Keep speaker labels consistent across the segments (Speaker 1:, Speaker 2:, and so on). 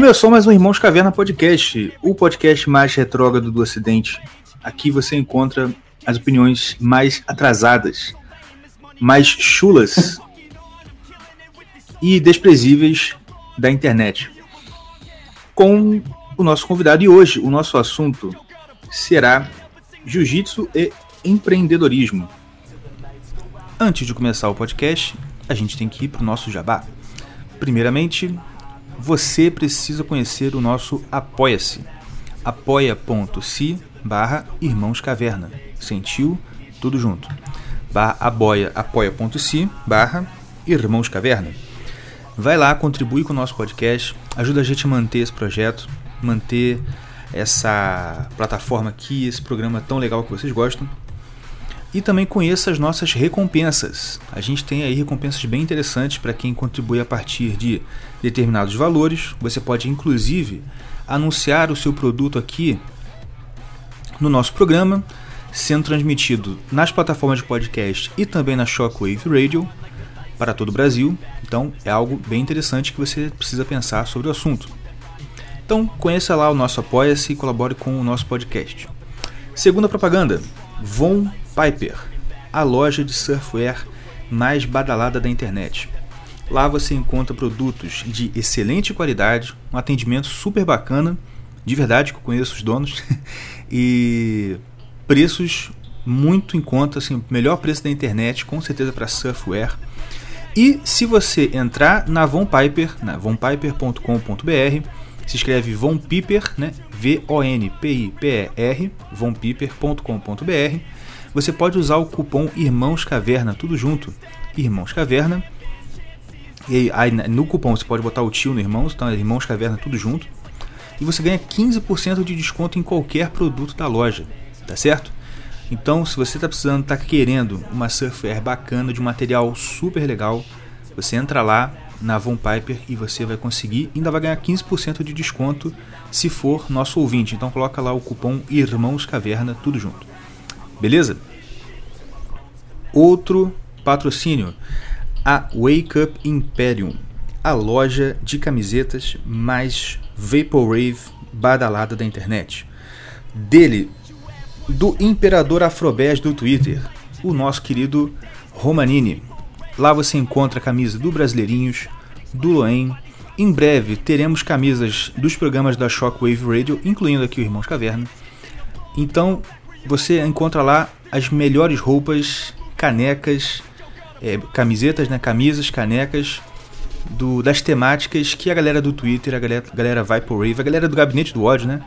Speaker 1: Começou mais um Irmãos Caverna Podcast, o podcast mais retrógrado do Ocidente. Aqui você encontra as opiniões mais atrasadas, mais chulas e desprezíveis da internet. Com o nosso convidado e hoje o nosso assunto será jiu-jitsu e empreendedorismo. Antes de começar o podcast, a gente tem que ir para o nosso jabá. Primeiramente, você precisa conhecer o nosso Apoia-se. apoia.se barra Irmãos Caverna. Sentiu? Tudo junto. Barra apoia, apoia.se barra Irmãos Caverna. Vai lá, contribui com o nosso podcast, ajuda a gente a manter esse projeto, manter essa plataforma aqui, esse programa tão legal que vocês gostam. E também conheça as nossas recompensas. A gente tem aí recompensas bem interessantes para quem contribui a partir de determinados valores. Você pode inclusive anunciar o seu produto aqui no nosso programa, sendo transmitido nas plataformas de podcast e também na Shockwave Radio para todo o Brasil. Então é algo bem interessante que você precisa pensar sobre o assunto. Então conheça lá o nosso Apoia-se e colabore com o nosso podcast. Segunda propaganda, Von Piper, a loja de surfwear mais badalada da internet. Lá você encontra produtos de excelente qualidade, um atendimento super bacana, de verdade que eu conheço os donos, e preços muito em conta, assim, melhor preço da internet, com certeza para surfwear. E se você entrar na Von Piper, na vonpiper.com.br, se escreve Von Piper, né? V-O-N-P-I-P-E-R, vonpiper.com.br você pode usar o cupom Irmãos Caverna, tudo junto, Irmãos Caverna. E aí no cupom você pode botar o tio no Irmãos, então Irmãos Caverna, tudo junto. E você ganha 15% de desconto em qualquer produto da loja, tá certo? Então, se você está precisando, está querendo uma surfwear bacana, de um material super legal, você entra lá na Von Piper e você vai conseguir, ainda vai ganhar 15% de desconto se for nosso ouvinte. Então coloca lá o cupom Irmãos Caverna, tudo junto. Beleza? Outro patrocínio, a Wake Up Imperium, a loja de camisetas mais vaporwave badalada da internet. Dele, do Imperador Afrobés do Twitter, o nosso querido Romanini. Lá você encontra a camisa do Brasileirinhos, do Loen. Em breve teremos camisas dos programas da Shockwave Radio, incluindo aqui o Irmãos Caverna. Então você encontra lá as melhores roupas, canecas, é, camisetas, né, camisas, canecas do, das temáticas que a galera do Twitter, a galera, a galera Rave, a galera do Gabinete do Ódio, né,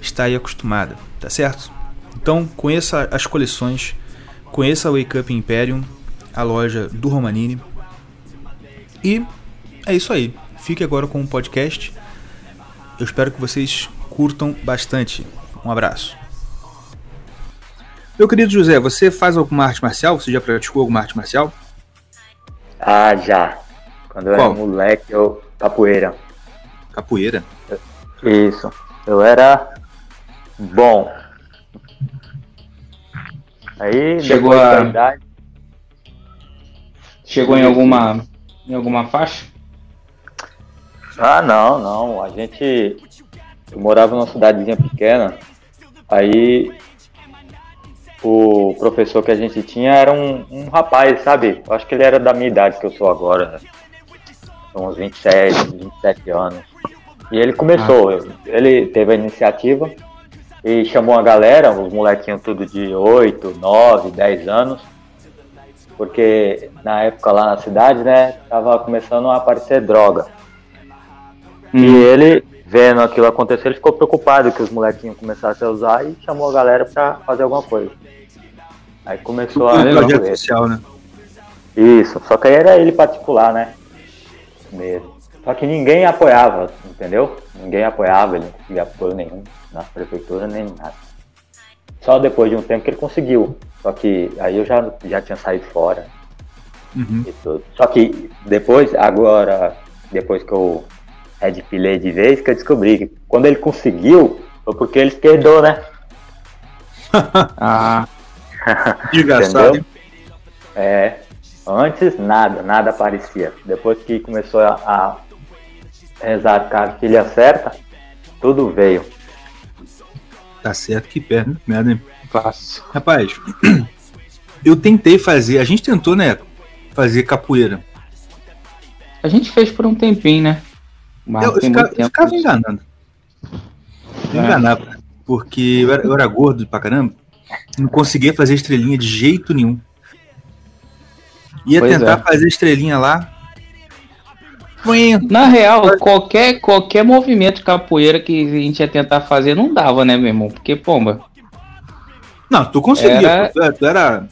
Speaker 1: está aí acostumada, tá certo? Então conheça as coleções, conheça a Wake Up Imperium, a loja do Romanini. E é isso aí. Fique agora com o podcast. Eu espero que vocês curtam bastante. Um abraço. Meu querido José, você faz alguma arte marcial? Você já praticou alguma arte marcial?
Speaker 2: Ah, já. Quando eu Qual? era moleque, eu. Capoeira.
Speaker 1: Capoeira?
Speaker 2: Isso. Eu era bom. Aí
Speaker 1: chegou a idade... Chegou em alguma em alguma faixa?
Speaker 2: Ah, não, não. A gente eu morava numa cidadezinha pequena. Aí o professor que a gente tinha era um, um rapaz, sabe? Eu acho que ele era da minha idade que eu sou agora, uns 27, 27 anos. E ele começou, ah. ele teve a iniciativa e chamou a galera, os molequinhos tudo de 8, 9, 10 anos, porque na época lá na cidade, né, tava começando a aparecer droga. Hum. E ele, vendo aquilo acontecer, ele ficou preocupado que os molequinhos começassem a usar e chamou a galera para fazer alguma coisa. Aí começou a.
Speaker 1: projeto social, né?
Speaker 2: Isso, só que aí era ele particular, né? Mesmo. Só que ninguém apoiava, entendeu? Ninguém apoiava, ele não conseguia apoio nenhum na prefeitura nem nada. Só depois de um tempo que ele conseguiu. Só que aí eu já, já tinha saído fora. Uhum. E tudo. Só que depois, agora, depois que eu redpilei de vez, que eu descobri que quando ele conseguiu, foi porque ele esquerdou, né?
Speaker 1: ah. Engraçado.
Speaker 2: é. Antes nada, nada aparecia. Depois que começou a, a Exato, cara. Filha certa, tudo veio.
Speaker 1: Tá certo que perna, merda, hein? Fácil. Rapaz, eu tentei fazer, a gente tentou, né? Fazer capoeira.
Speaker 3: A gente fez por um tempinho, né?
Speaker 1: Mas eu, eu, ficava, eu ficava enganando. Eu é. enganava. Porque eu era, eu era gordo pra caramba. Não conseguia fazer estrelinha de jeito nenhum. Ia pois tentar é. fazer estrelinha lá.
Speaker 3: Na real, qualquer, qualquer movimento de capoeira que a gente ia tentar fazer não dava, né, meu irmão? Porque, pomba.
Speaker 1: Não, tu conseguia. Era... Tu, era, tu era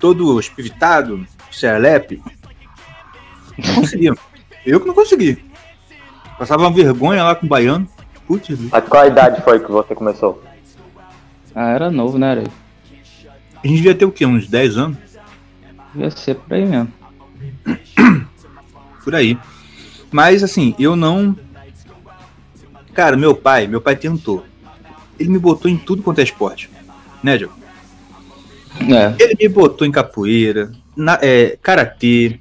Speaker 1: todo espivitado, serelepe. Não conseguia. Eu que não consegui. Passava uma vergonha lá com o baiano.
Speaker 2: Putz. Mas qual a idade foi que você começou?
Speaker 3: Ah, era novo, né, Areia?
Speaker 1: A gente devia ter o quê? Uns 10 anos?
Speaker 3: Devia ser por aí mesmo.
Speaker 1: Por aí. Mas assim, eu não. Cara, meu pai, meu pai tentou. Ele me botou em tudo quanto é esporte. Né, Diogo? É. Ele me botou em capoeira, na, é, karatê,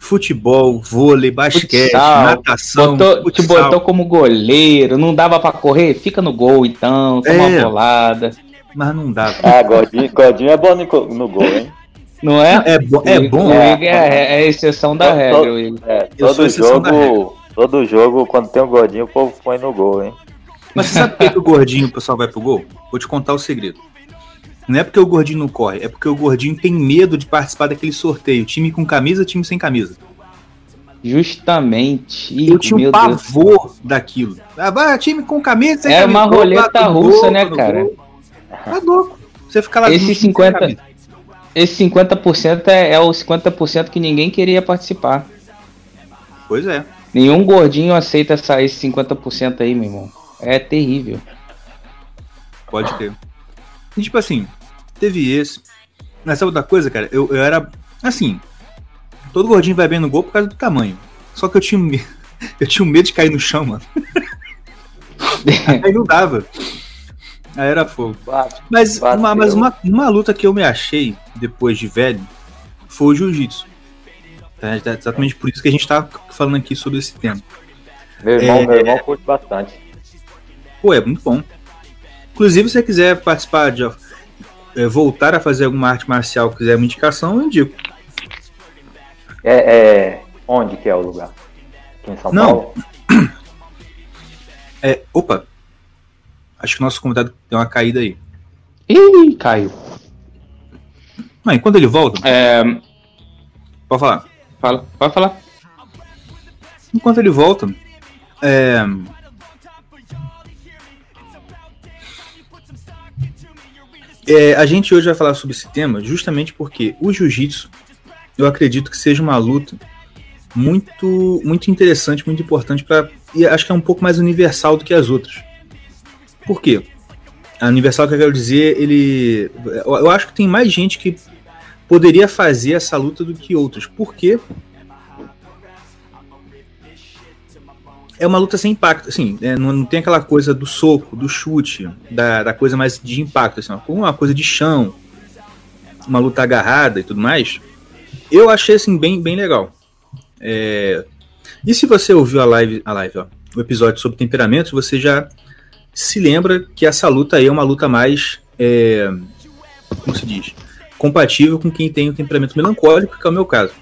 Speaker 1: futebol, vôlei, basquete, futsal, natação.
Speaker 3: Botou, te botou como goleiro, não dava para correr? Fica no gol então, toma é, uma bolada.
Speaker 1: Mas não dava.
Speaker 2: Ah, Godinho, Godinho é bom no, no gol, hein?
Speaker 3: Não é?
Speaker 1: É, bo é bom.
Speaker 3: É, é, é, a exceção da regra, Will.
Speaker 2: É, todo jogo, todo jogo, quando tem um gordinho, o povo põe no gol, hein?
Speaker 1: Mas você sabe por que o gordinho o pessoal vai pro gol? Vou te contar o segredo. Não é porque o gordinho não corre, é porque o gordinho tem medo de participar daquele sorteio. Time com camisa, time sem camisa.
Speaker 3: Justamente.
Speaker 1: Eu tinha um pavor Deus. daquilo. Ah, vai, time com camisa, sem
Speaker 3: é
Speaker 1: camisa.
Speaker 3: É uma roleta russa, né, cara?
Speaker 1: Tá louco. Você fica lá
Speaker 3: Esse 50, esse 50% é, é o 50% que ninguém queria participar.
Speaker 1: Pois é.
Speaker 3: Nenhum gordinho aceita essa, esse 50% aí, meu irmão. É terrível.
Speaker 1: Pode ter. E, tipo assim, teve esse. Mas sabe outra coisa, cara? Eu, eu era. Assim. Todo gordinho vai bem no gol por causa do tamanho. Só que eu tinha medo. Eu tinha medo de cair no chão, mano. Aí não dava. Aí era fogo. Mas, uma, mas uma, uma luta que eu me achei depois de velho foi o jiu-jitsu. É exatamente por isso que a gente tá falando aqui sobre esse tema.
Speaker 2: Meu irmão, é, meu irmão curte bastante.
Speaker 1: Pô, é muito bom. Inclusive, se você quiser participar de voltar a fazer alguma arte marcial, quiser uma indicação, eu indico.
Speaker 2: É, é, onde que é o lugar? Aqui em São Não. Paulo?
Speaker 1: É, opa. Acho que o nosso convidado deu uma caída aí.
Speaker 3: Ih, caiu.
Speaker 1: Mas quando ele volta.
Speaker 3: É...
Speaker 1: Pode falar.
Speaker 3: Fala, pode falar.
Speaker 1: Enquanto ele volta. É É, a gente hoje vai falar sobre esse tema justamente porque o jiu-jitsu, eu acredito que seja uma luta muito, muito interessante, muito importante para e acho que é um pouco mais universal do que as outras. Por quê? A universal que eu quero dizer, ele, eu acho que tem mais gente que poderia fazer essa luta do que outras. Por quê? É uma luta sem impacto, assim, é, não, não, tem aquela coisa do soco, do chute, da, da coisa mais de impacto, assim, uma coisa de chão, uma luta agarrada e tudo mais. Eu achei assim bem, bem legal. É... E se você ouviu a live, a live, ó, o episódio sobre temperamentos, você já se lembra que essa luta aí é uma luta mais, é... como se diz, compatível com quem tem o temperamento melancólico, que é o meu caso.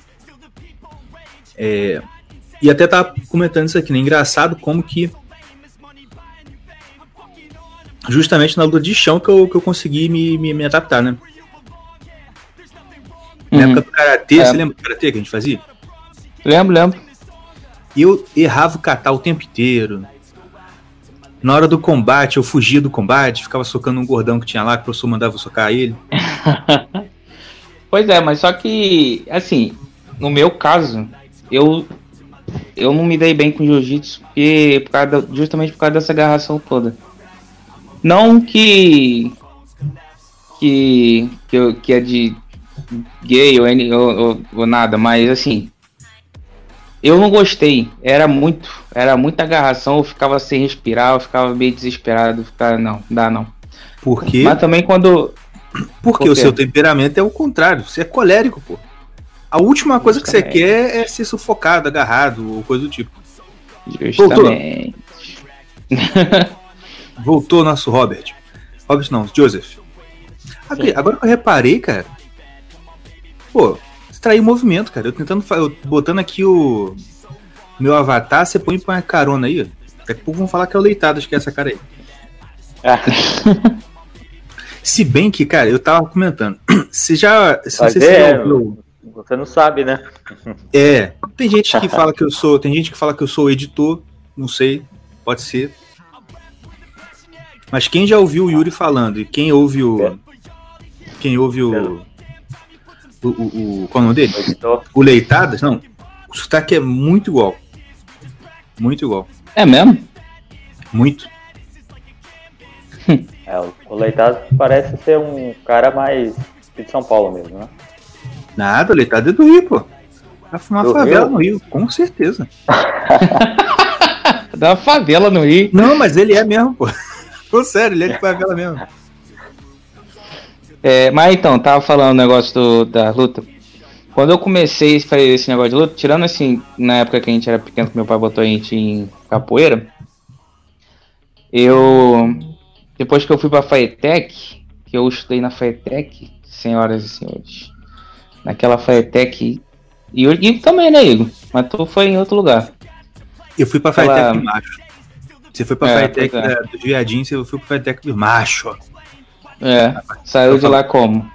Speaker 1: É, e até tá comentando isso aqui, né? Engraçado como que. Justamente na luta de chão que eu, que eu consegui me, me, me adaptar, né? Na uhum. época do karatê, é. você lembra do karatê que a gente fazia?
Speaker 3: Lembro, lembro.
Speaker 1: Eu errava o kata o tempo inteiro. Na hora do combate, eu fugia do combate, ficava socando um gordão que tinha lá, que o professor mandava socar ele.
Speaker 3: pois é, mas só que, assim, no meu caso, eu eu não me dei bem com jiu-jitsu porque, por causa, justamente por causa dessa agarração toda. Não que. que. que, que é de gay ou, ou, ou, nada, mas assim. Eu não gostei. Era muito. Era muita agarração. Eu ficava sem respirar, eu ficava meio desesperado. Ficava, não, dá não.
Speaker 1: Por quê?
Speaker 3: Mas também quando.
Speaker 1: Porque Por o seu temperamento é o contrário. Você é colérico, pô. A última coisa que você quer é ser sufocado, agarrado ou coisa do tipo.
Speaker 3: Justamente.
Speaker 1: Voltou nosso Robert. Robert não, Joseph. Agora, agora que eu reparei, cara. Pô, extrair o movimento, cara. Eu tentando. Eu botando aqui o. Meu avatar, você põe uma carona aí. Daqui a pouco vão falar que é o Leitadas que é essa cara aí. Se bem que, cara, eu tava comentando. Se já. Se você
Speaker 2: é,
Speaker 1: já ouviu-
Speaker 2: Você não sabe, né?
Speaker 1: É, tem gente que fala que eu sou, tem gente que fala que eu sou editor, não sei, pode ser. Mas quem já ouviu o Yuri falando e quem ouve o quem ouve o o, o, o qual é o nome dele?
Speaker 2: O editor.
Speaker 1: O Leitadas, não. O sotaque é muito igual. Muito igual.
Speaker 3: É mesmo?
Speaker 1: Muito.
Speaker 2: É, o- o Leitado parece ser um cara mais de São Paulo mesmo, né?
Speaker 1: Nada, o Leitado é do Rio, pô. Tá uma
Speaker 2: Do
Speaker 1: favela
Speaker 2: Rio?
Speaker 1: no Rio, com certeza.
Speaker 3: Da favela no Rio.
Speaker 1: Não, mas ele é mesmo, pô. Tô sério, ele é de favela mesmo.
Speaker 3: É, mas então, tava falando o negócio do- da luta. Quando eu comecei a fazer esse negócio de luta, tirando assim, na época que a gente era pequeno, que meu pai botou a gente em capoeira, eu. Depois que eu fui pra Faetec, que eu estudei na Faetec, senhoras e senhores, naquela Faetec. E, e também, né, Igor? Mas tu foi em outro lugar.
Speaker 1: Eu fui pra
Speaker 3: Aquela-
Speaker 1: Faetec do Macho. Você foi pra
Speaker 3: É,
Speaker 1: Faetec
Speaker 3: pois é.
Speaker 1: da- dos viadinhos, eu fui pra Faetec do Macho.
Speaker 3: É, saiu de lá como?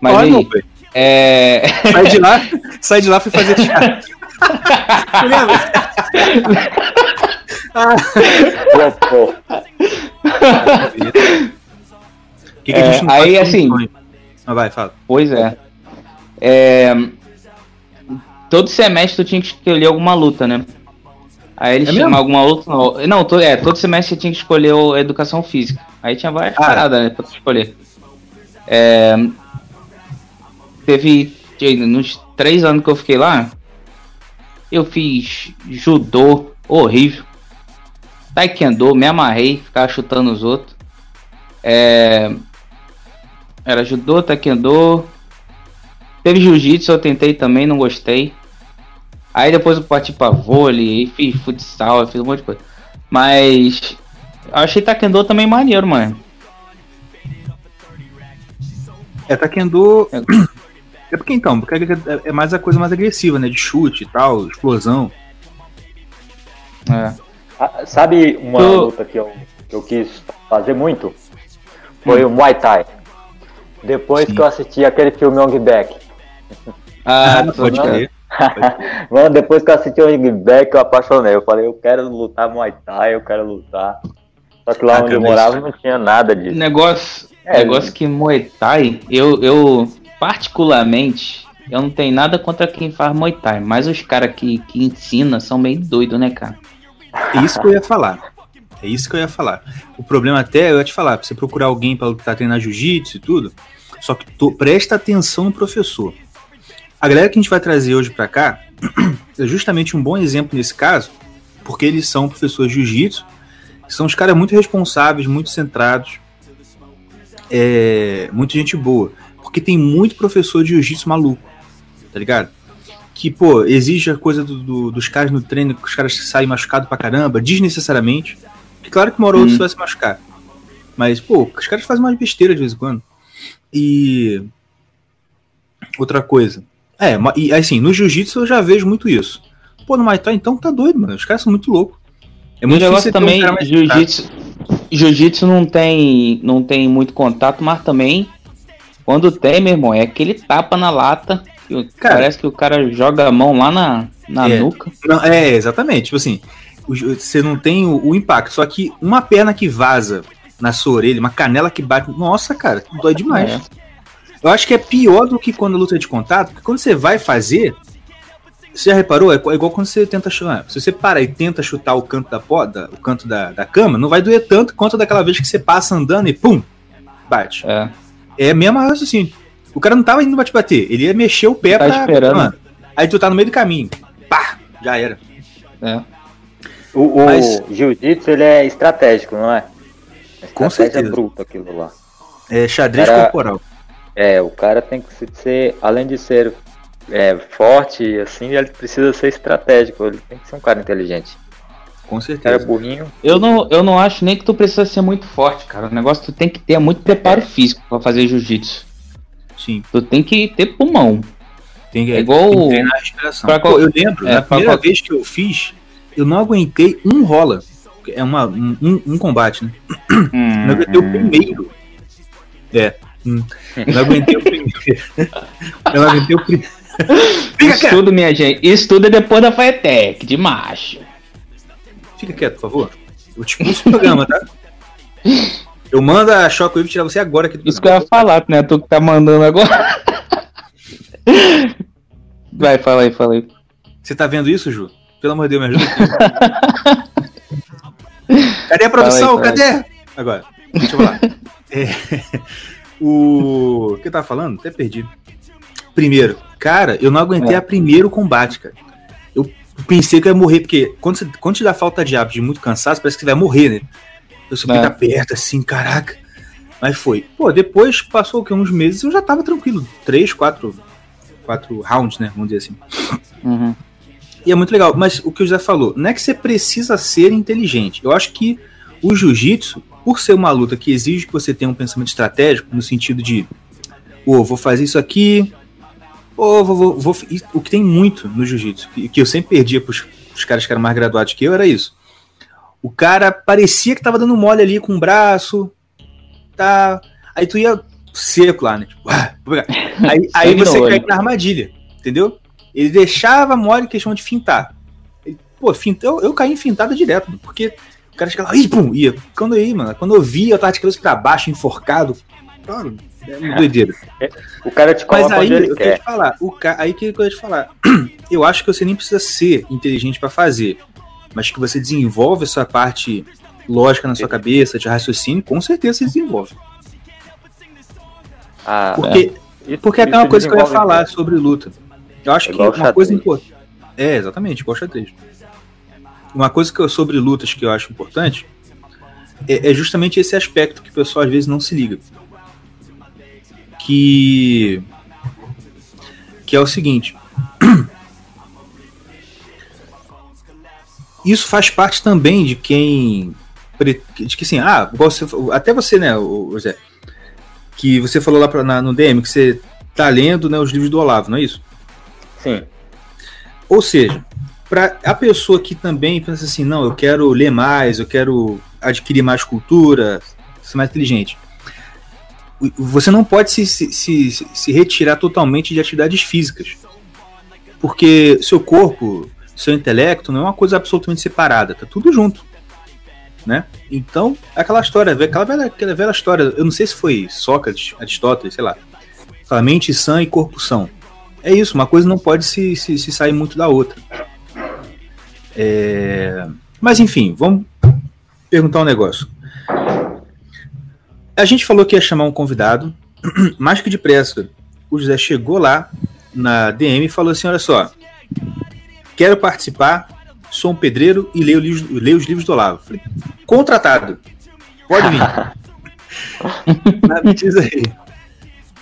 Speaker 3: Mas
Speaker 1: Olha,
Speaker 3: aí, é.
Speaker 1: Sai de lá, sai de lá fui fazer teatro. O que,
Speaker 3: É, aí, assim-
Speaker 1: vai, fala.
Speaker 3: Pois é. É, Todo semestre tu tinha que escolher alguma luta, né? Aí eles
Speaker 1: É
Speaker 3: tinham alguma luta. Não, to- é, todo semestre tinha que escolher o- a educação física. Aí tinha várias
Speaker 1: Ah.
Speaker 3: paradas, né, pra tu escolher. É, teve. Nos três anos que eu fiquei lá, eu fiz judô horrível. Taekwondo, me amarrei, ficava chutando os outros. É, era judô, taekwondo. Teve jiu-jitsu, eu tentei também, não gostei. Aí depois eu parti pra vôlei, fiz futsal, eu fiz um monte de coisa. Mas eu achei taekwondo também maneiro, mano.
Speaker 1: É Taekwondo. É porque então, porque é- é mais a coisa mais agressiva, né? De chute e tal, explosão.
Speaker 3: É.
Speaker 2: Ah, Sabe uma
Speaker 3: Tu-
Speaker 2: luta que eu, que eu quis fazer muito? Foi o Muay Thai. Depois
Speaker 1: Sim.
Speaker 2: que eu assisti aquele filme Ong Back.
Speaker 3: Ah,
Speaker 1: Ah, pode crer.
Speaker 2: Mano, depois que eu assisti o Ong Back, eu apaixonei. Eu falei, eu quero lutar Muay Thai, eu quero lutar. Só que lá
Speaker 1: Ah,
Speaker 2: onde eu morava não tinha nada disso.
Speaker 3: Negócio,
Speaker 2: É,
Speaker 3: negócio que Muay Thai, eu, eu particularmente, eu não tenho nada contra quem faz Muay Thai, mas os caras que, que ensina são meio doidos, né, cara?
Speaker 1: É isso que eu ia falar. É isso que eu ia falar. O problema até, eu ia te falar, pra você procurar alguém pra lutar, treinar jiu-jitsu e tudo, só que presta atenção no professor. A galera que a gente vai trazer hoje pra cá é justamente um bom exemplo nesse caso, porque eles são professores de jiu-jitsu, são os caras muito responsáveis, muito centrados, é, muita gente boa. Porque tem muito professor de jiu-jitsu maluco, tá ligado? Que, pô, exige a coisa do- do- dos caras no treino, que os caras saem machucados pra caramba, desnecessariamente. Que claro que uma hora ou outra
Speaker 3: Hum.
Speaker 1: você vai se machucar. Mas, pô, os caras fazem umas besteiras de vez em quando. E. Outra coisa. É, e assim, no jiu-jitsu eu já vejo muito isso. Pô, no Muay Thai então tá doido, mano. Os caras são muito loucos. É
Speaker 3: O
Speaker 1: muito
Speaker 3: negócio
Speaker 1: difícil um
Speaker 3: também,
Speaker 1: mais
Speaker 3: jiu-jitsu, jiu-jitsu não tem, não tem muito contato, mas também quando tem, meu irmão, é aquele tapa na lata. que
Speaker 1: Cara.
Speaker 3: parece que o cara joga a mão lá na, na
Speaker 1: É.
Speaker 3: nuca.
Speaker 1: Não, é, exatamente. Tipo assim, você não tem o, o impacto. Só que uma perna que vaza na sua orelha, uma canela que bate. Nossa, cara, dói demais.
Speaker 3: É.
Speaker 1: Eu acho que é pior do que quando a luta é de contato, porque quando você vai fazer. Você já reparou? É igual é igual quando você tenta chutar. Se você para e tenta chutar o canto da poda, o canto da, da cama, não vai doer tanto quanto daquela vez que você passa andando e pum! Bate.
Speaker 3: É.
Speaker 1: É a mesma raciocínio. O cara não tava indo pra te bater, ele ia mexer o pé
Speaker 3: Tá
Speaker 1: pra.
Speaker 3: esperando.
Speaker 1: Mano, aí tu tá no meio do caminho. Pá! Já era.
Speaker 3: É.
Speaker 2: O, o
Speaker 1: Mas-
Speaker 2: jiu-jitsu, ele é estratégico, não é?
Speaker 1: Com
Speaker 2: Estratégia
Speaker 1: certeza.
Speaker 2: bruta aquilo lá.
Speaker 1: É xadrez
Speaker 2: Cara-
Speaker 1: corporal.
Speaker 2: É, o cara tem que se- ser, além de ser é, forte, assim, ele precisa ser estratégico, ele tem que ser um cara inteligente.
Speaker 1: Com certeza.
Speaker 2: Era burrinho.
Speaker 3: Eu não, eu não acho nem que tu precisa ser muito forte, cara. O negócio tu tem que ter muito preparo físico pra fazer jiu-jitsu.
Speaker 1: Sim.
Speaker 3: Tu tem que ter pulmão.
Speaker 1: Tem que,
Speaker 3: É igual
Speaker 1: tem que
Speaker 3: o-
Speaker 1: treinar a respiração.
Speaker 3: qual-
Speaker 1: eu lembro,
Speaker 3: é,
Speaker 1: na
Speaker 3: pra
Speaker 1: primeira
Speaker 3: qual-
Speaker 1: vez que eu fiz, eu não aguentei um rola. É uma, um, um- combate, né? Eu não aguentei o primeiro. É. hum. Eu não aguentei o primeiro. Eu não aguentei o primeiro. Fica
Speaker 3: Isso
Speaker 1: quieto,
Speaker 3: tudo, minha gente. Isso tudo é depois da Firetech, de macho.
Speaker 1: fica quieto, por favor. Eu te expulso do programa, tá? Eu mando a Shockwave tirar você agora aqui do
Speaker 3: Isso que eu ia falar, né? Tu que tá mandando agora. Vai, fala aí, fala aí.
Speaker 1: Você tá vendo isso, Ju? Pelo amor de Deus, me ajuda. Cadê a produção?
Speaker 3: Fala aí,
Speaker 1: Cadê? Agora, deixa eu falar. É, o... o que eu tava falando? Até perdi. Primeiro, cara, eu não aguentei
Speaker 3: É.
Speaker 1: a primeiro combate, cara. Eu pensei que eu ia morrer, porque quando, você, quando te dá falta de hábito, de muito cansaço, parece que você vai morrer, né? Eu subi
Speaker 3: É.
Speaker 1: tá perto, assim, caraca. Mas foi. Pô, depois passou o quê? Uns meses eu já tava tranquilo. Três, quatro, quatro rounds, né? Vamos dizer assim.
Speaker 3: Uhum.
Speaker 1: E é muito legal, mas o que o José falou, não é que você precisa ser inteligente. Eu acho que o jiu-jitsu, por ser uma luta que exige que você tenha um pensamento estratégico, no sentido de, ô, vou fazer isso aqui, ou vou, vou, vou- e O que tem muito no jiu-jitsu, que, que eu sempre perdia pros, pros caras que eram mais graduados que eu, era isso. O cara parecia que tava dando mole ali com o braço, tá. Aí tu ia seco lá, né? Tipo, ah, vou aí, aí você cai na armadilha, entendeu? Ele deixava mole em questão de fintar. Ele, pô, finta, eu, eu caí em fintada direto, porque cara chegava lá, ih, pum, ia. Quando eu ia, mano, quando eu via, eu tava de cabeça pra baixo, enforcado. Cara, é uma doideira.
Speaker 2: O cara te
Speaker 1: Mas
Speaker 2: coloca
Speaker 1: aí,
Speaker 2: onde ele
Speaker 1: eu queria
Speaker 2: quer.
Speaker 1: te falar, o ca... aí que eu ia te falar. Eu acho que você nem precisa ser inteligente pra fazer, mas que você desenvolve essa parte lógica na sua cabeça, de raciocínio, com certeza você desenvolve.
Speaker 2: Ah,
Speaker 1: Porque,
Speaker 2: isso-
Speaker 1: porque é até uma coisa que eu ia falar
Speaker 2: mesmo.
Speaker 1: sobre luta. Eu acho
Speaker 2: É
Speaker 1: que uma coisa importante. É, exatamente, igual xadrez. Uma coisa que eu, sobre lutas que eu acho importante é, é justamente esse aspecto que o pessoal às vezes não se liga. Que. Que é o seguinte. Isso faz parte também de quem. De que assim, ah, você, até você, né, Zé? Que você falou lá pra, na- no DM que você tá lendo né, os livros do Olavo, não é isso?
Speaker 2: Sim.
Speaker 1: Ou seja, para a pessoa que também pensa assim, não, eu quero ler mais, eu quero adquirir mais cultura, ser mais inteligente. Você não pode se, se, se, se retirar totalmente de atividades físicas. Porque seu corpo, seu intelecto não é uma coisa absolutamente separada, tá tudo junto. Né? Então, aquela história, aquela velha, aquela velha história, eu não sei se foi Sócrates, Aristóteles, sei lá. Fala, mente sã e corpo são. É isso, uma coisa não pode se, se, se sair muito da outra. É, Mas enfim, vamos perguntar um negócio. A gente falou que ia chamar um convidado, mais que depressa. O José chegou lá na DM e falou assim: olha só, quero participar, sou um pedreiro e leio, leio os livros do Olavo. Falei, contratado. Pode vir. Mas me diz aí.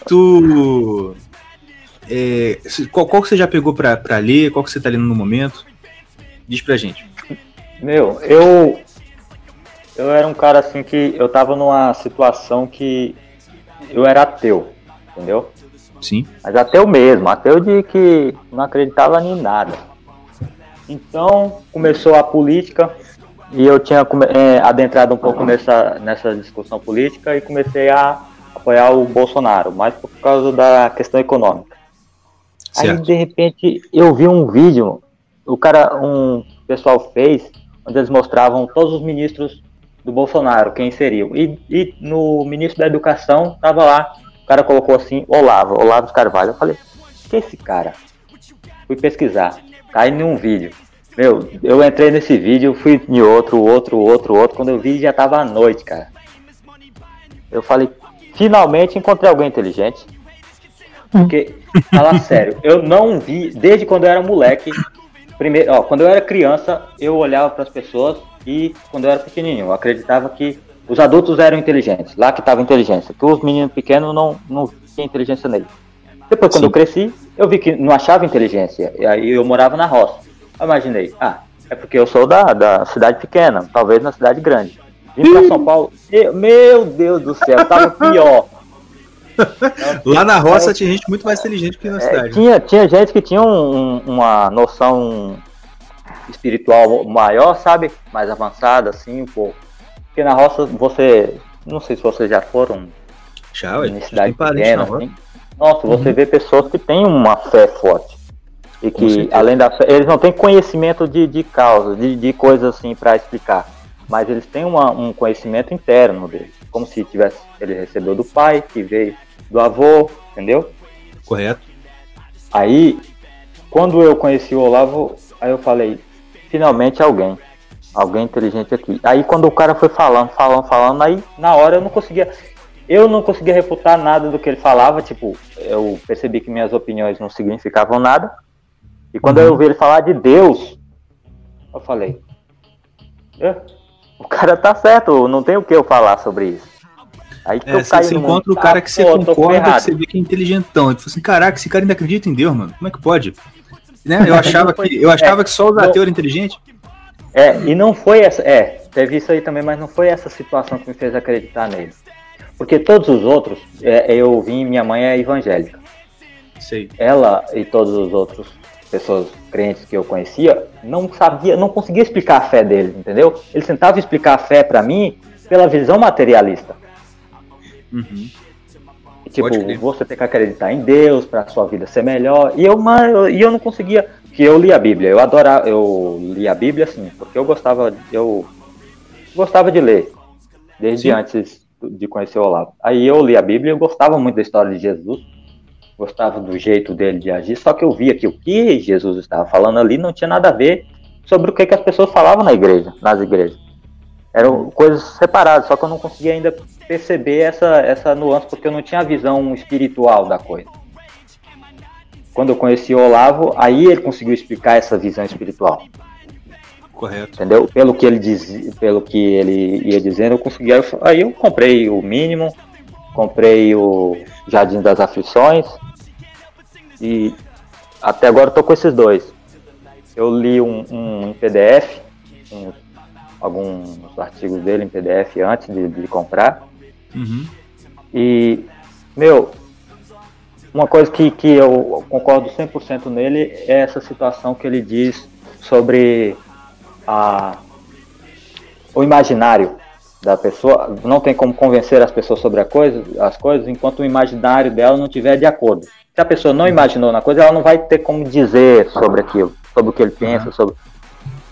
Speaker 1: Tu. é, qual, qual que você já pegou pra ler? Qual que você tá lendo no momento? Diz pra gente.
Speaker 2: Meu, eu. Eu era um cara assim que. Eu tava numa situação que. Eu era ateu, entendeu?
Speaker 1: Sim.
Speaker 2: Mas ateu mesmo, ateu de que não acreditava em nada. Então começou a política e eu tinha é, adentrado um pouco nessa, nessa discussão política e comecei a apoiar o Bolsonaro, mais por causa da questão econômica. Aí
Speaker 1: Certo.
Speaker 2: de repente eu vi um vídeo, o cara, um pessoal fez, onde eles mostravam todos os ministros do Bolsonaro, quem seriam. E, e no ministro da Educação tava lá, o cara colocou assim, Olavo, Olavo Carvalho. Eu falei, que é esse cara? Fui pesquisar, cai em um vídeo. Meu, eu entrei nesse vídeo, fui em outro, outro, outro, outro. Quando eu vi já tava à noite, cara. Eu falei, finalmente encontrei alguém inteligente. Porque, fala sério, eu não vi, desde quando eu era moleque, primeiro, ó, quando eu era criança, eu olhava para as pessoas e quando eu era pequenininho, eu acreditava que os adultos eram inteligentes, lá que estava inteligência, que os meninos pequenos não, não tinha inteligência nele. Depois, quando
Speaker 1: Sim.
Speaker 2: eu cresci, eu vi que não achava inteligência, e aí eu morava na roça. Eu imaginei, ah, É porque eu sou da, da cidade pequena, talvez na cidade grande. Vim pra São Paulo. eu- meu Deus do céu, tava pior.
Speaker 1: Lá na roça tinha gente muito mais inteligente que na
Speaker 2: É,
Speaker 1: cidade.
Speaker 2: tinha, tinha gente que tinha um- um- uma noção espiritual maior, sabe? Mais avançada, assim, um pouco. Porque na roça você. Não sei se vocês já foram
Speaker 1: Já, ué.
Speaker 2: em cidade pequena, assim. Nossa, você
Speaker 1: Uhum.
Speaker 2: vê pessoas que têm uma fé forte. E que, além da fé, eles não têm conhecimento de, de causa, de, de coisas assim para explicar. Mas eles têm uma- um conhecimento interno deles. Como se tivesse, ele recebeu do pai, que veio do avô, entendeu?
Speaker 1: Correto.
Speaker 2: Aí, quando eu conheci o Olavo, aí eu falei, finalmente alguém. Alguém inteligente aqui. Aí quando o cara foi falando, falando, falando, aí na hora eu não conseguia. Eu não conseguia refutar nada do que ele falava, tipo, eu percebi que minhas opiniões não significavam nada. E quando
Speaker 1: Uhum.
Speaker 2: eu ouvi ele falar de Deus, eu falei, "É, o cara tá certo, não tem o que eu falar sobre isso. Aí que
Speaker 1: É,
Speaker 2: eu
Speaker 1: você, encontra o
Speaker 2: mundo,
Speaker 1: cara
Speaker 2: ah,
Speaker 1: que você
Speaker 2: pô,
Speaker 1: concorda, que você vê que é inteligentão. E fala assim, caraca, esse cara ainda acredita em Deus, mano. Como é que pode? Né? Eu achava que, eu achava que só os
Speaker 2: Não.
Speaker 1: ateus eram inteligentes.
Speaker 2: É, e não foi essa. É, teve isso aí também, mas não foi essa situação que me fez acreditar nele. Porque todos os outros, é, eu vim, minha mãe é evangélica.
Speaker 1: Sei.
Speaker 2: Ela e todos os outros pessoas crentes que eu conhecia não sabia, não conseguia explicar a fé deles, entendeu? Eles tentavam explicar a fé pra mim pela visão materialista.
Speaker 1: Uhum.
Speaker 2: E, Tipo, você tem que acreditar em Deus para sua vida ser melhor. E eu, eu- e eu não conseguia. Que eu li a Bíblia. Eu adorava, eu li a Bíblia assim, porque eu gostava, eu gostava de ler desde
Speaker 1: Sim.
Speaker 2: antes de conhecer o Olavo. Aí eu li a Bíblia, eu gostava muito da história de Jesus, gostava do jeito dele de agir. Só que eu via que o que Jesus estava falando ali não tinha nada a ver sobre o que, que as pessoas falavam na igreja, nas igrejas. Eram coisas separadas, só que eu não conseguia ainda perceber essa, essa nuance, porque eu não tinha a visão espiritual da coisa. Quando eu conheci o Olavo, aí ele conseguiu explicar essa visão espiritual,
Speaker 1: Correto.
Speaker 2: entendeu? Pelo que ele dizia, pelo que ele ia dizendo, eu consegui. aí eu- comprei o mínimo, comprei o Jardim das Aflições e até agora eu tô com esses dois. Eu li um, um em PDF, um- alguns artigos dele em PDF antes de, de comprar.
Speaker 1: Uhum.
Speaker 2: E, meu, uma coisa que, que eu concordo 100% nele é essa situação que ele diz sobre a, o imaginário da pessoa. Não tem como convencer as pessoas sobre a coisa, as coisas enquanto o imaginário dela não estiver de acordo. Se a pessoa não imaginou na coisa, ela não vai ter como dizer sobre aquilo, sobre o que ele pensa, sobre.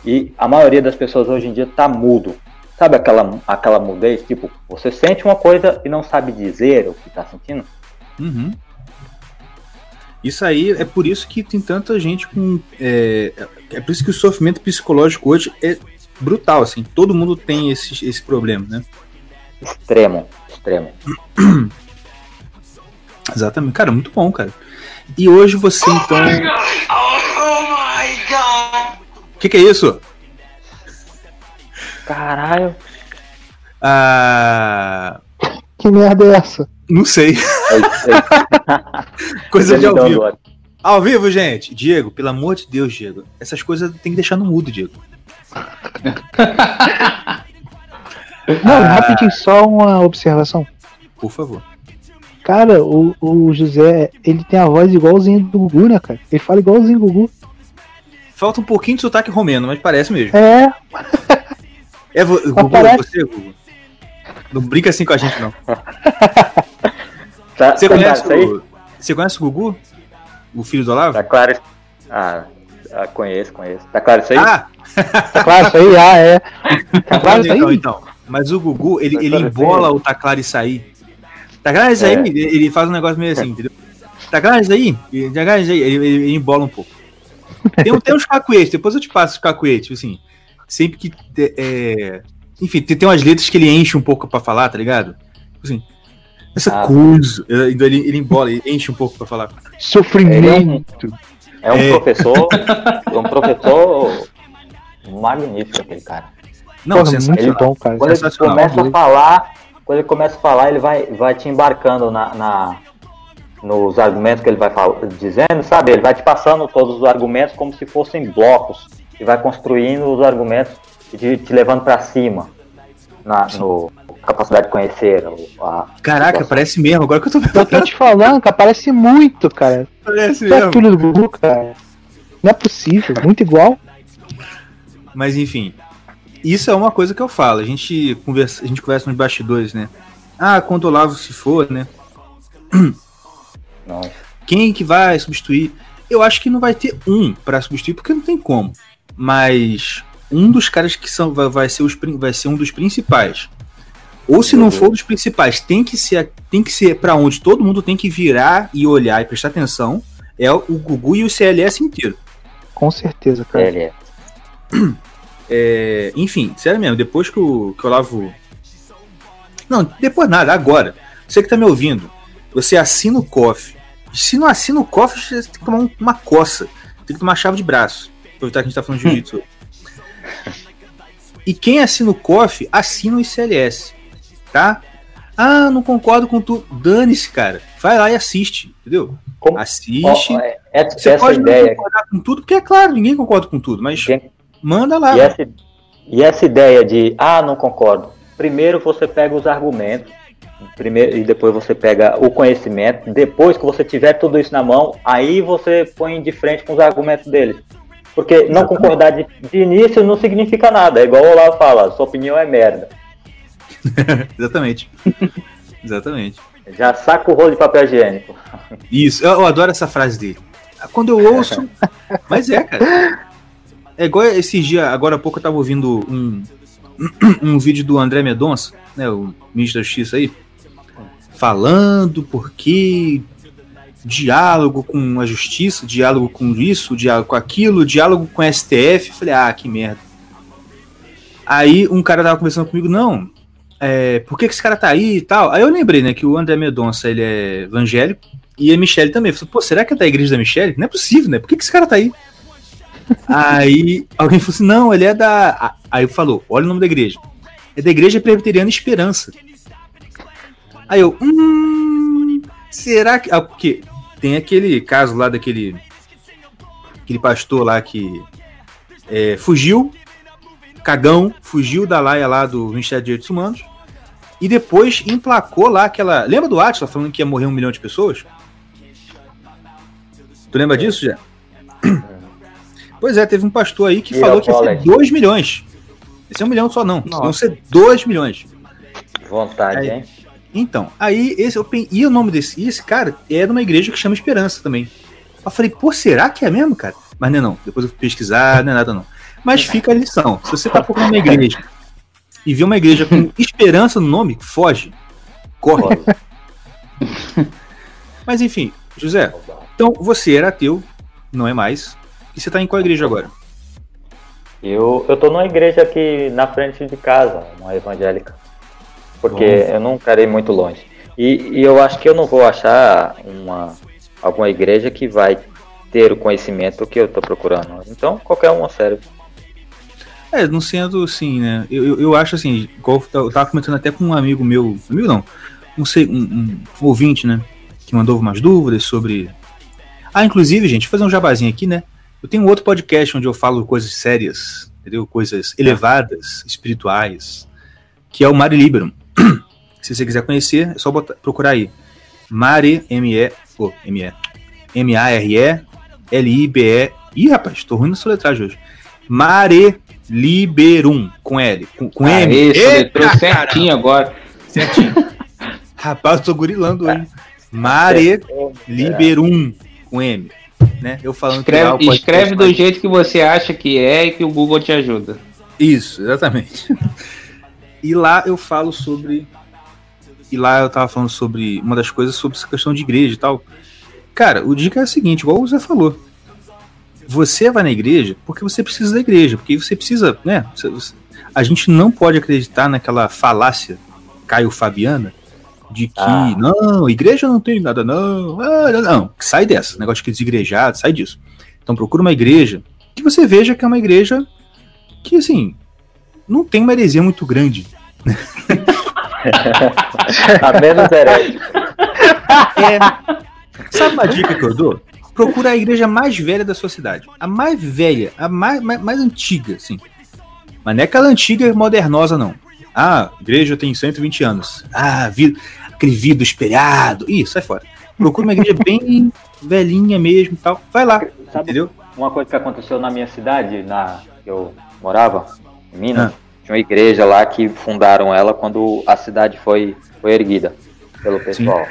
Speaker 2: E a maioria das pessoas hoje em dia tá mudo. Sabe aquela, aquela mudez? Tipo, você sente uma coisa e não sabe dizer o que tá sentindo?
Speaker 1: Uhum. Isso aí é por isso que tem tanta gente com. É, é por isso que o sofrimento psicológico hoje é brutal, assim. Todo mundo tem esse, esse problema, né?
Speaker 2: Extremo, extremo.
Speaker 1: Exatamente. Cara, muito bom, cara. E hoje você então. O que, que é isso?
Speaker 2: Caralho.
Speaker 1: Ah.
Speaker 4: Que merda é essa?
Speaker 1: Não sei.
Speaker 2: É, é,
Speaker 1: Coisa de ao vivo.
Speaker 2: outro.
Speaker 1: Ao vivo, gente. Diego, pelo amor de Deus, Diego. Essas coisas tem que deixar no mudo, Diego.
Speaker 4: Não,
Speaker 1: Ah.
Speaker 4: rapidinho, só uma observação.
Speaker 1: Por favor.
Speaker 4: Cara, o, o José, ele tem a voz igualzinho do Gugu, né, cara? Ele fala igualzinho do Gugu.
Speaker 1: Falta um pouquinho de sotaque romeno, mas parece mesmo.
Speaker 4: É,
Speaker 1: É vo Gugu, é
Speaker 4: parece.
Speaker 1: você, Gugu? Não brinca assim com a gente, não.
Speaker 2: Tá,
Speaker 1: Você
Speaker 2: tá
Speaker 1: conhece,
Speaker 2: aí?
Speaker 1: o, você conhece o Gugu? O filho do Olavo?
Speaker 2: Tá claro. Ah, ah, conheço, conheço. Tá claro isso aí?
Speaker 1: Ah,
Speaker 4: tá claro isso aí, ah, é. Tá claro isso
Speaker 1: então,
Speaker 4: aí?
Speaker 1: então. Mas o Gugu, ele,
Speaker 2: Tá
Speaker 1: ele embola o tá claro isso aí. Tá claro isso aí?
Speaker 2: É.
Speaker 1: Ele, faz um negócio meio assim, entendeu? Tá claro isso aí? Tá claro isso aí? Ele- ele embola um pouco. Tem, um- tem uns cacuetes, depois eu te passo os cacuetes, tipo assim. Sempre que. te- é, enfim, tem, tem umas letras que ele enche um pouco pra falar, tá ligado? Tipo Assim, essa
Speaker 2: Ah.
Speaker 1: coisa. Ele, ele, ele embola, ele enche um pouco pra falar.
Speaker 4: Sofrimento.
Speaker 2: É um
Speaker 1: É.
Speaker 2: professor. um professor magnífico aquele cara.
Speaker 1: Não,
Speaker 4: Porra,
Speaker 1: sensacional.
Speaker 4: muito bom, cara.
Speaker 2: Quando ele começa a falar, quando ele começa a falar, ele vai, vai te embarcando na, na- nos argumentos que ele vai fal- dizendo, sabe? Ele vai te passando todos os argumentos como se fossem blocos. e vai construindo os argumentos e te, te levando para cima na no capacidade de conhecer. A,
Speaker 1: Caraca,
Speaker 2: situação.
Speaker 1: parece mesmo, agora que eu tô
Speaker 4: Eu tô te falando, cara, parece muito, cara.
Speaker 1: Parece
Speaker 4: Isso é
Speaker 1: mesmo.
Speaker 4: filho do Gugu, cara. Não é possível, muito igual.
Speaker 1: Mas enfim, isso é uma coisa que eu falo. A gente conversa, a gente conversa nos bastidores, né? Ah, quando o Olavo se for, né?
Speaker 2: Nossa.
Speaker 1: Quem que vai substituir? Eu acho que não vai ter um pra substituir, porque não tem como. Mas um dos caras que são, vai, vai ser, os, vai ser um dos principais. Ou se não for dos principais, tem que ser, tem que ser para onde todo mundo tem que virar e olhar e prestar atenção. É o Gugu e o CLS inteiro.
Speaker 4: Com certeza, cara.
Speaker 2: Ele é.
Speaker 1: É, enfim, sério mesmo, depois que o, que o Olavo. Não, depois nada, agora. Você que tá me ouvindo, você assina o COF. Se não assina o COF, você tem que tomar um- uma coça. Tem que tomar chave de braço. Aproveitar que a gente tá falando de jiu-jitsu. e quem assina o COF, assina o ICLS. Tá? Ah, não concordo com tudo. Dane-se, cara. Vai lá e assiste, entendeu?
Speaker 2: Como-
Speaker 1: Assiste.
Speaker 2: Ó, é- essa,
Speaker 1: Você
Speaker 2: essa
Speaker 1: pode não
Speaker 2: ideia.
Speaker 1: concordar com tudo, porque é claro, ninguém concorda com tudo, mas
Speaker 2: Quem-
Speaker 1: manda lá.
Speaker 2: E essa, e essa ideia de, ah, não concordo. Primeiro você pega os argumentos, primeiro, e depois você pega o conhecimento. Depois que você tiver tudo isso na mão, aí você põe de frente com os argumentos deles. Porque não concordar de, de início não significa nada. É igual o Olavo fala, sua opinião é merda.
Speaker 1: Exatamente. Exatamente.
Speaker 2: Já saca o rolo de papel higiênico.
Speaker 1: Isso, eu, eu adoro essa frase dele. Quando eu ouço. Mas é, cara. É igual esses dias, agora há pouco eu tava ouvindo um, um vídeo do André Mendonça, né, o ministro da Justiça aí, falando porque diálogo com a justiça, diálogo com isso, diálogo com aquilo, diálogo com o STF. Eu falei, ah, que merda. Aí um cara tava conversando comigo, não, é, por que, que esse cara tá aí e tal? Aí eu lembrei, né, que o André Mendonça, ele é evangélico, e a Michelle também. Eu falei, pô, será que é da igreja da Michelle? Não é possível, né? Por que, que esse cara tá aí? aí alguém falou assim, não, ele é da... Aí falou, olha o nome da igreja. É da Igreja Presbiteriana Esperança. Aí eu, hum, será que... Ah, porque tem aquele caso lá daquele... Aquele pastor lá que é, fugiu, cagão, fugiu da laia lá do Ministério de Direitos Humanos, e depois emplacou lá aquela. Lembra do Atila falando que ia morrer um milhão de pessoas? Tu lembra disso já? Pois é, teve um pastor aí que
Speaker 2: E
Speaker 1: falou que ia ser
Speaker 2: college?
Speaker 1: 2 milhões. Esse é um milhão só não.
Speaker 3: Nossa.
Speaker 1: Iam ser 2 milhões.
Speaker 2: Vontade,
Speaker 1: Aí.
Speaker 2: hein?
Speaker 1: Então, aí esse, eu pen- e o nome desse, esse cara é de uma igreja que chama Esperança também. Eu falei, pô, será que é mesmo, cara? Mas não é não. Depois eu fui pesquisar, não é nada não. Mas fica a lição. Se você tá procurando uma igreja e vê uma igreja com esperança no nome, foge. Corre. Mas enfim, José, então você era ateu, não é mais. E você tá em qual igreja agora?
Speaker 2: Eu, eu tô numa igreja aqui na frente de casa, uma evangélica. Porque eu não quero ir muito longe. E, e eu acho que eu não vou achar uma, alguma igreja que vai ter o conhecimento que eu tô procurando. Então, qualquer uma serve.
Speaker 1: É, não sendo assim, né? Eu, eu, eu acho assim, igual eu tava comentando até com um amigo meu, amigo não, sei, um, um ouvinte, né? Que mandou umas dúvidas sobre. Ah, inclusive, gente, vou fazer um jabazinho aqui, né? Eu tenho um outro podcast onde eu falo coisas sérias, entendeu? Coisas elevadas, espirituais, que é o Mari Liberum. Se você quiser conhecer, é só botar- procurar aí. Mare, M-E, oh, M-E, M-A-R-E, L-I-B-E. Ih, rapaz, tô ruim na soletragem hoje. Mare Liberum, com L, com, com
Speaker 3: Ah,
Speaker 1: M. Eita,
Speaker 3: letrou
Speaker 1: cara,
Speaker 3: certinho agora.
Speaker 1: certinho. Rapaz, eu tô gurilando hoje. Mare Liberum, com M. Né? Eu falando que
Speaker 3: Escreve,
Speaker 1: podcast
Speaker 3: escreve do jeito que você acha que é e que o Google te ajuda.
Speaker 1: Isso, exatamente. E lá eu falo sobre. E lá eu tava falando sobre uma das coisas sobre essa questão de igreja e tal. Cara, o dica é o seguinte, igual o Zé falou. Você vai na igreja porque você precisa da igreja, porque você precisa, né? a gente não pode acreditar naquela falácia Caio Fabiana de que
Speaker 2: Ah.
Speaker 1: não, igreja não tem nada, não. Ah, não, não. Sai dessa, negócio de desigrejar, sai disso. Então procura uma igreja que você veja que é uma igreja que, assim, não tem uma heresia muito grande.
Speaker 2: A menos herege.
Speaker 1: É, sabe uma dica que eu dou? procura a igreja mais velha da sua cidade. A mais velha, a mais, mais, mais antiga, assim. Mas não é aquela antiga modernosa, não. Ah, a igreja tem 120 anos. Ah, vidro, aquele vidro espelhado. Ih, sai fora. Procura uma igreja bem velhinha mesmo tal. Vai lá,
Speaker 2: Sabe
Speaker 1: entendeu?
Speaker 2: uma coisa que aconteceu na minha cidade, na que eu morava, em Minas,
Speaker 1: Ah.
Speaker 2: tinha uma igreja lá que fundaram ela quando a cidade foi, foi erguida pelo pessoal.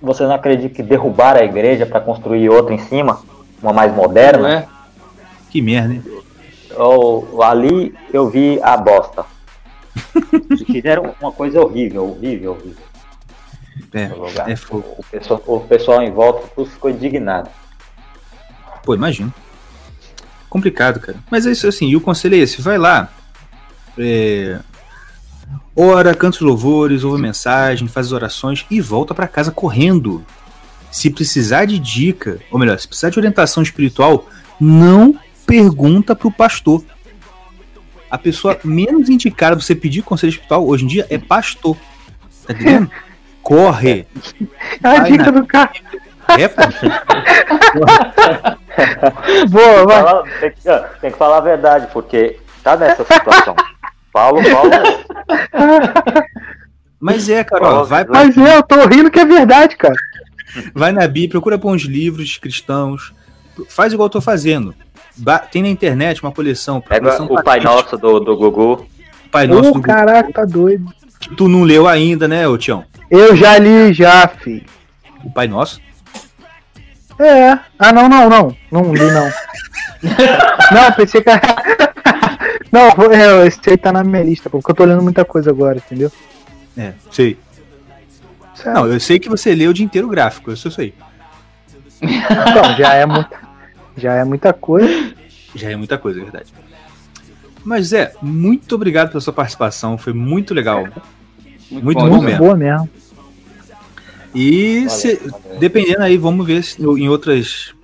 Speaker 2: Você não acredita que derrubaram a igreja para construir outra em cima? Uma mais moderna?
Speaker 3: É?
Speaker 1: Que merda, hein?
Speaker 2: Ali eu vi a bosta. Fizeram uma coisa horrível, horrível, horrível.
Speaker 1: É, é.
Speaker 2: O pessoal, o pessoal em volta ficou indignado.
Speaker 1: Pô, imagino. Complicado, cara. Mas é isso assim, e o conselho é esse, vai lá. É... Ora, canta os louvores, ouve mensagem, faz as orações e volta pra casa correndo. Se precisar de dica, ou melhor, se precisar de orientação espiritual, não pergunta pro pastor. A pessoa menos indicada pra você pedir conselho espiritual hoje em dia é pastor. Tá entendendo? Corre.
Speaker 4: A
Speaker 1: Vai,
Speaker 4: dica
Speaker 1: né?
Speaker 4: do cara.
Speaker 1: É, pô.
Speaker 4: Boa, vai.
Speaker 2: Fala- tem, que, tem que falar a verdade, porque tá nessa situação. Paulo, Paulo,
Speaker 1: Mas é, cara, ó, vai,
Speaker 4: Mas é, eu tô rindo que é verdade, cara.
Speaker 1: vai na Bíblia, procura bons livros cristãos, faz igual eu tô fazendo. Ba- tem na internet uma coleção.
Speaker 2: pega
Speaker 1: coleção
Speaker 2: o Pai Nosso do, do Gugu.
Speaker 1: Pai Nosso
Speaker 4: Ô,
Speaker 1: do
Speaker 4: caraca, tá doido.
Speaker 1: tu não leu ainda, né, ô Tião?
Speaker 4: Eu já li, já, fi.
Speaker 1: O Pai Nosso?
Speaker 4: É. Ah, não, não, não. Não li, não. não, pensei que. não, é, esse aí tá na minha lista, porque eu tô lendo muita coisa agora, entendeu?
Speaker 1: É, sei. Não, eu sei que você leu o dia inteiro o gráfico, eu só sei.
Speaker 4: Então, já é muita. Já é muita coisa.
Speaker 1: Já é muita coisa, é verdade. Mas é, muito obrigado pela sua participação, foi muito legal. Muito bom
Speaker 4: Muito
Speaker 1: mesmo.
Speaker 4: boa mesmo.
Speaker 1: E se- dependendo aí, vamos ver se em outras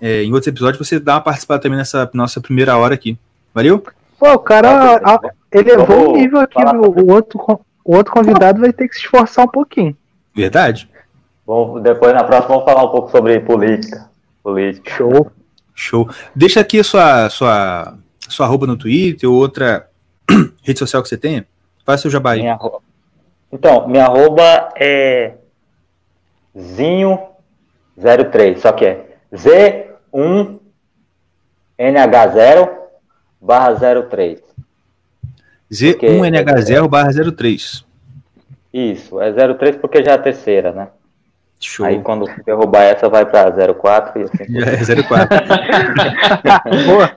Speaker 1: é, em outros episódios você dá uma participada também nessa nossa primeira hora aqui. Valeu?
Speaker 4: Pô, o cara a- elevou
Speaker 2: Vamos
Speaker 4: o nível aqui. O, o outro, o outro convidado vai ter que se esforçar um pouquinho.
Speaker 1: Verdade?
Speaker 2: Vamos, depois na próxima vamos falar um pouco sobre política. Política.
Speaker 4: Show.
Speaker 1: Show. Deixa aqui a sua, sua, sua arroba no Twitter ou outra rede social que você tenha. Faz seu jabá aí.
Speaker 2: Minha arro- Então, minha arroba é Zinho03, só que é Z1NH0 barra 03.
Speaker 1: Z1NH0 barra 03.
Speaker 2: Isso, é 03 porque já é a terceira, né?
Speaker 1: Show.
Speaker 2: Aí quando derrubar essa vai pra 04 e assim.
Speaker 1: é 04.
Speaker 4: Boa.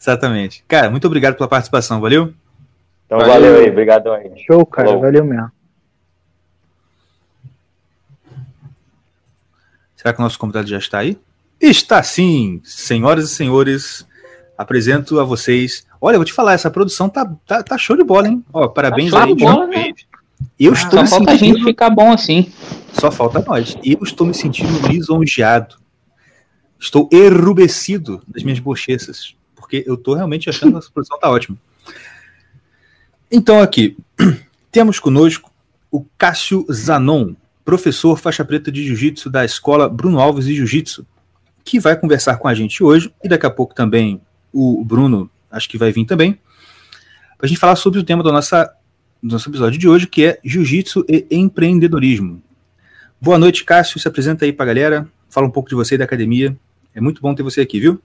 Speaker 1: Exatamente. Cara, muito obrigado pela participação, valeu?
Speaker 2: Então
Speaker 3: Valeu.
Speaker 2: valeu aí, obrigado aí.
Speaker 4: Show, cara.
Speaker 2: Falou.
Speaker 4: Valeu mesmo.
Speaker 1: Será que o nosso convidado já está aí? Está sim, senhoras e senhores. Apresento a vocês. Olha, eu vou te falar, essa produção tá, tá, tá show de bola, hein? Ó, parabéns
Speaker 3: Tá show
Speaker 1: aí.
Speaker 3: de bola, né?
Speaker 1: Eu estou
Speaker 3: Só
Speaker 1: me
Speaker 3: falta a
Speaker 1: sentindo...
Speaker 3: gente ficar bom assim.
Speaker 1: Só falta nós. Eu estou me sentindo lisonjeado. Estou errubescido das minhas bochechas. Porque eu estou realmente achando que essa produção tá ótima. Então, aqui, temos conosco o Cássio Zanon, professor faixa preta de jiu-jitsu da escola Bruno Alves de Jiu-Jitsu, que vai conversar com a gente hoje, e daqui a pouco também o Bruno, acho que vai vir também, para a gente falar sobre o tema do, nossa, do nosso episódio de hoje, que é jiu-jitsu e empreendedorismo. Boa noite, Cássio. Se apresenta aí pra galera. Fala um pouco de você e da academia. É muito bom ter você aqui, viu?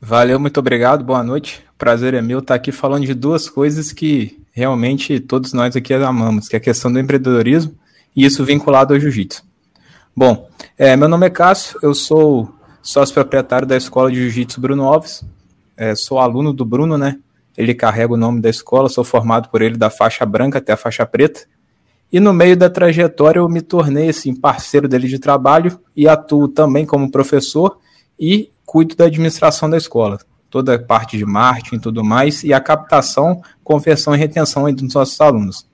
Speaker 5: Valeu, muito obrigado, boa noite. Prazer é meu estar aqui falando de duas coisas que realmente todos nós aqui amamos, que é a questão do empreendedorismo e isso vinculado ao jiu-jitsu. Bom, é, meu nome é Cássio, eu sou sócio proprietário da Escola de Jiu-Jitsu Bruno Alves, é, sou aluno do Bruno, né? Ele carrega o nome da escola, sou formado por ele da faixa branca até a faixa preta. E no meio da trajetória eu me tornei assim parceiro dele de trabalho e atuo também como professor e cuido da administração da escola, toda a parte de marketing e tudo mais, e a captação, conversão e retenção dos nossos alunos.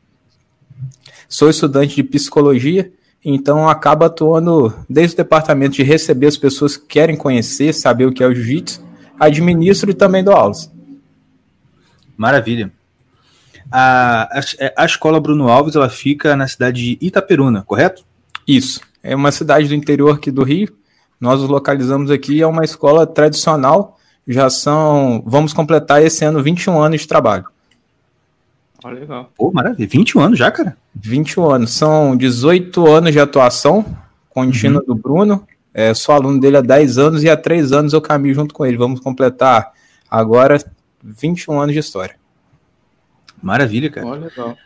Speaker 5: Sou estudante de psicologia, então acabo atuando desde o departamento de receber as pessoas que querem conhecer, saber o que é o jiu-jitsu, administro e também dou aulas.
Speaker 1: Maravilha. A, a, a escola Bruno Alves ela fica na cidade de Itaperuna, correto?
Speaker 5: Isso. é uma cidade do interior aqui do Rio. Nós os localizamos aqui, é uma escola tradicional. Já são, vamos completar esse ano 21 anos de trabalho.
Speaker 1: Oh, legal. Pô, maravilha. 21 anos já, cara?
Speaker 5: 21 anos. São 18 anos de atuação contínua uhum. do Bruno. É, sou aluno dele há 10 anos e há 3 anos eu caminho junto com ele. Vamos completar agora 21 anos de história.
Speaker 1: Maravilha, cara. Olha, legal.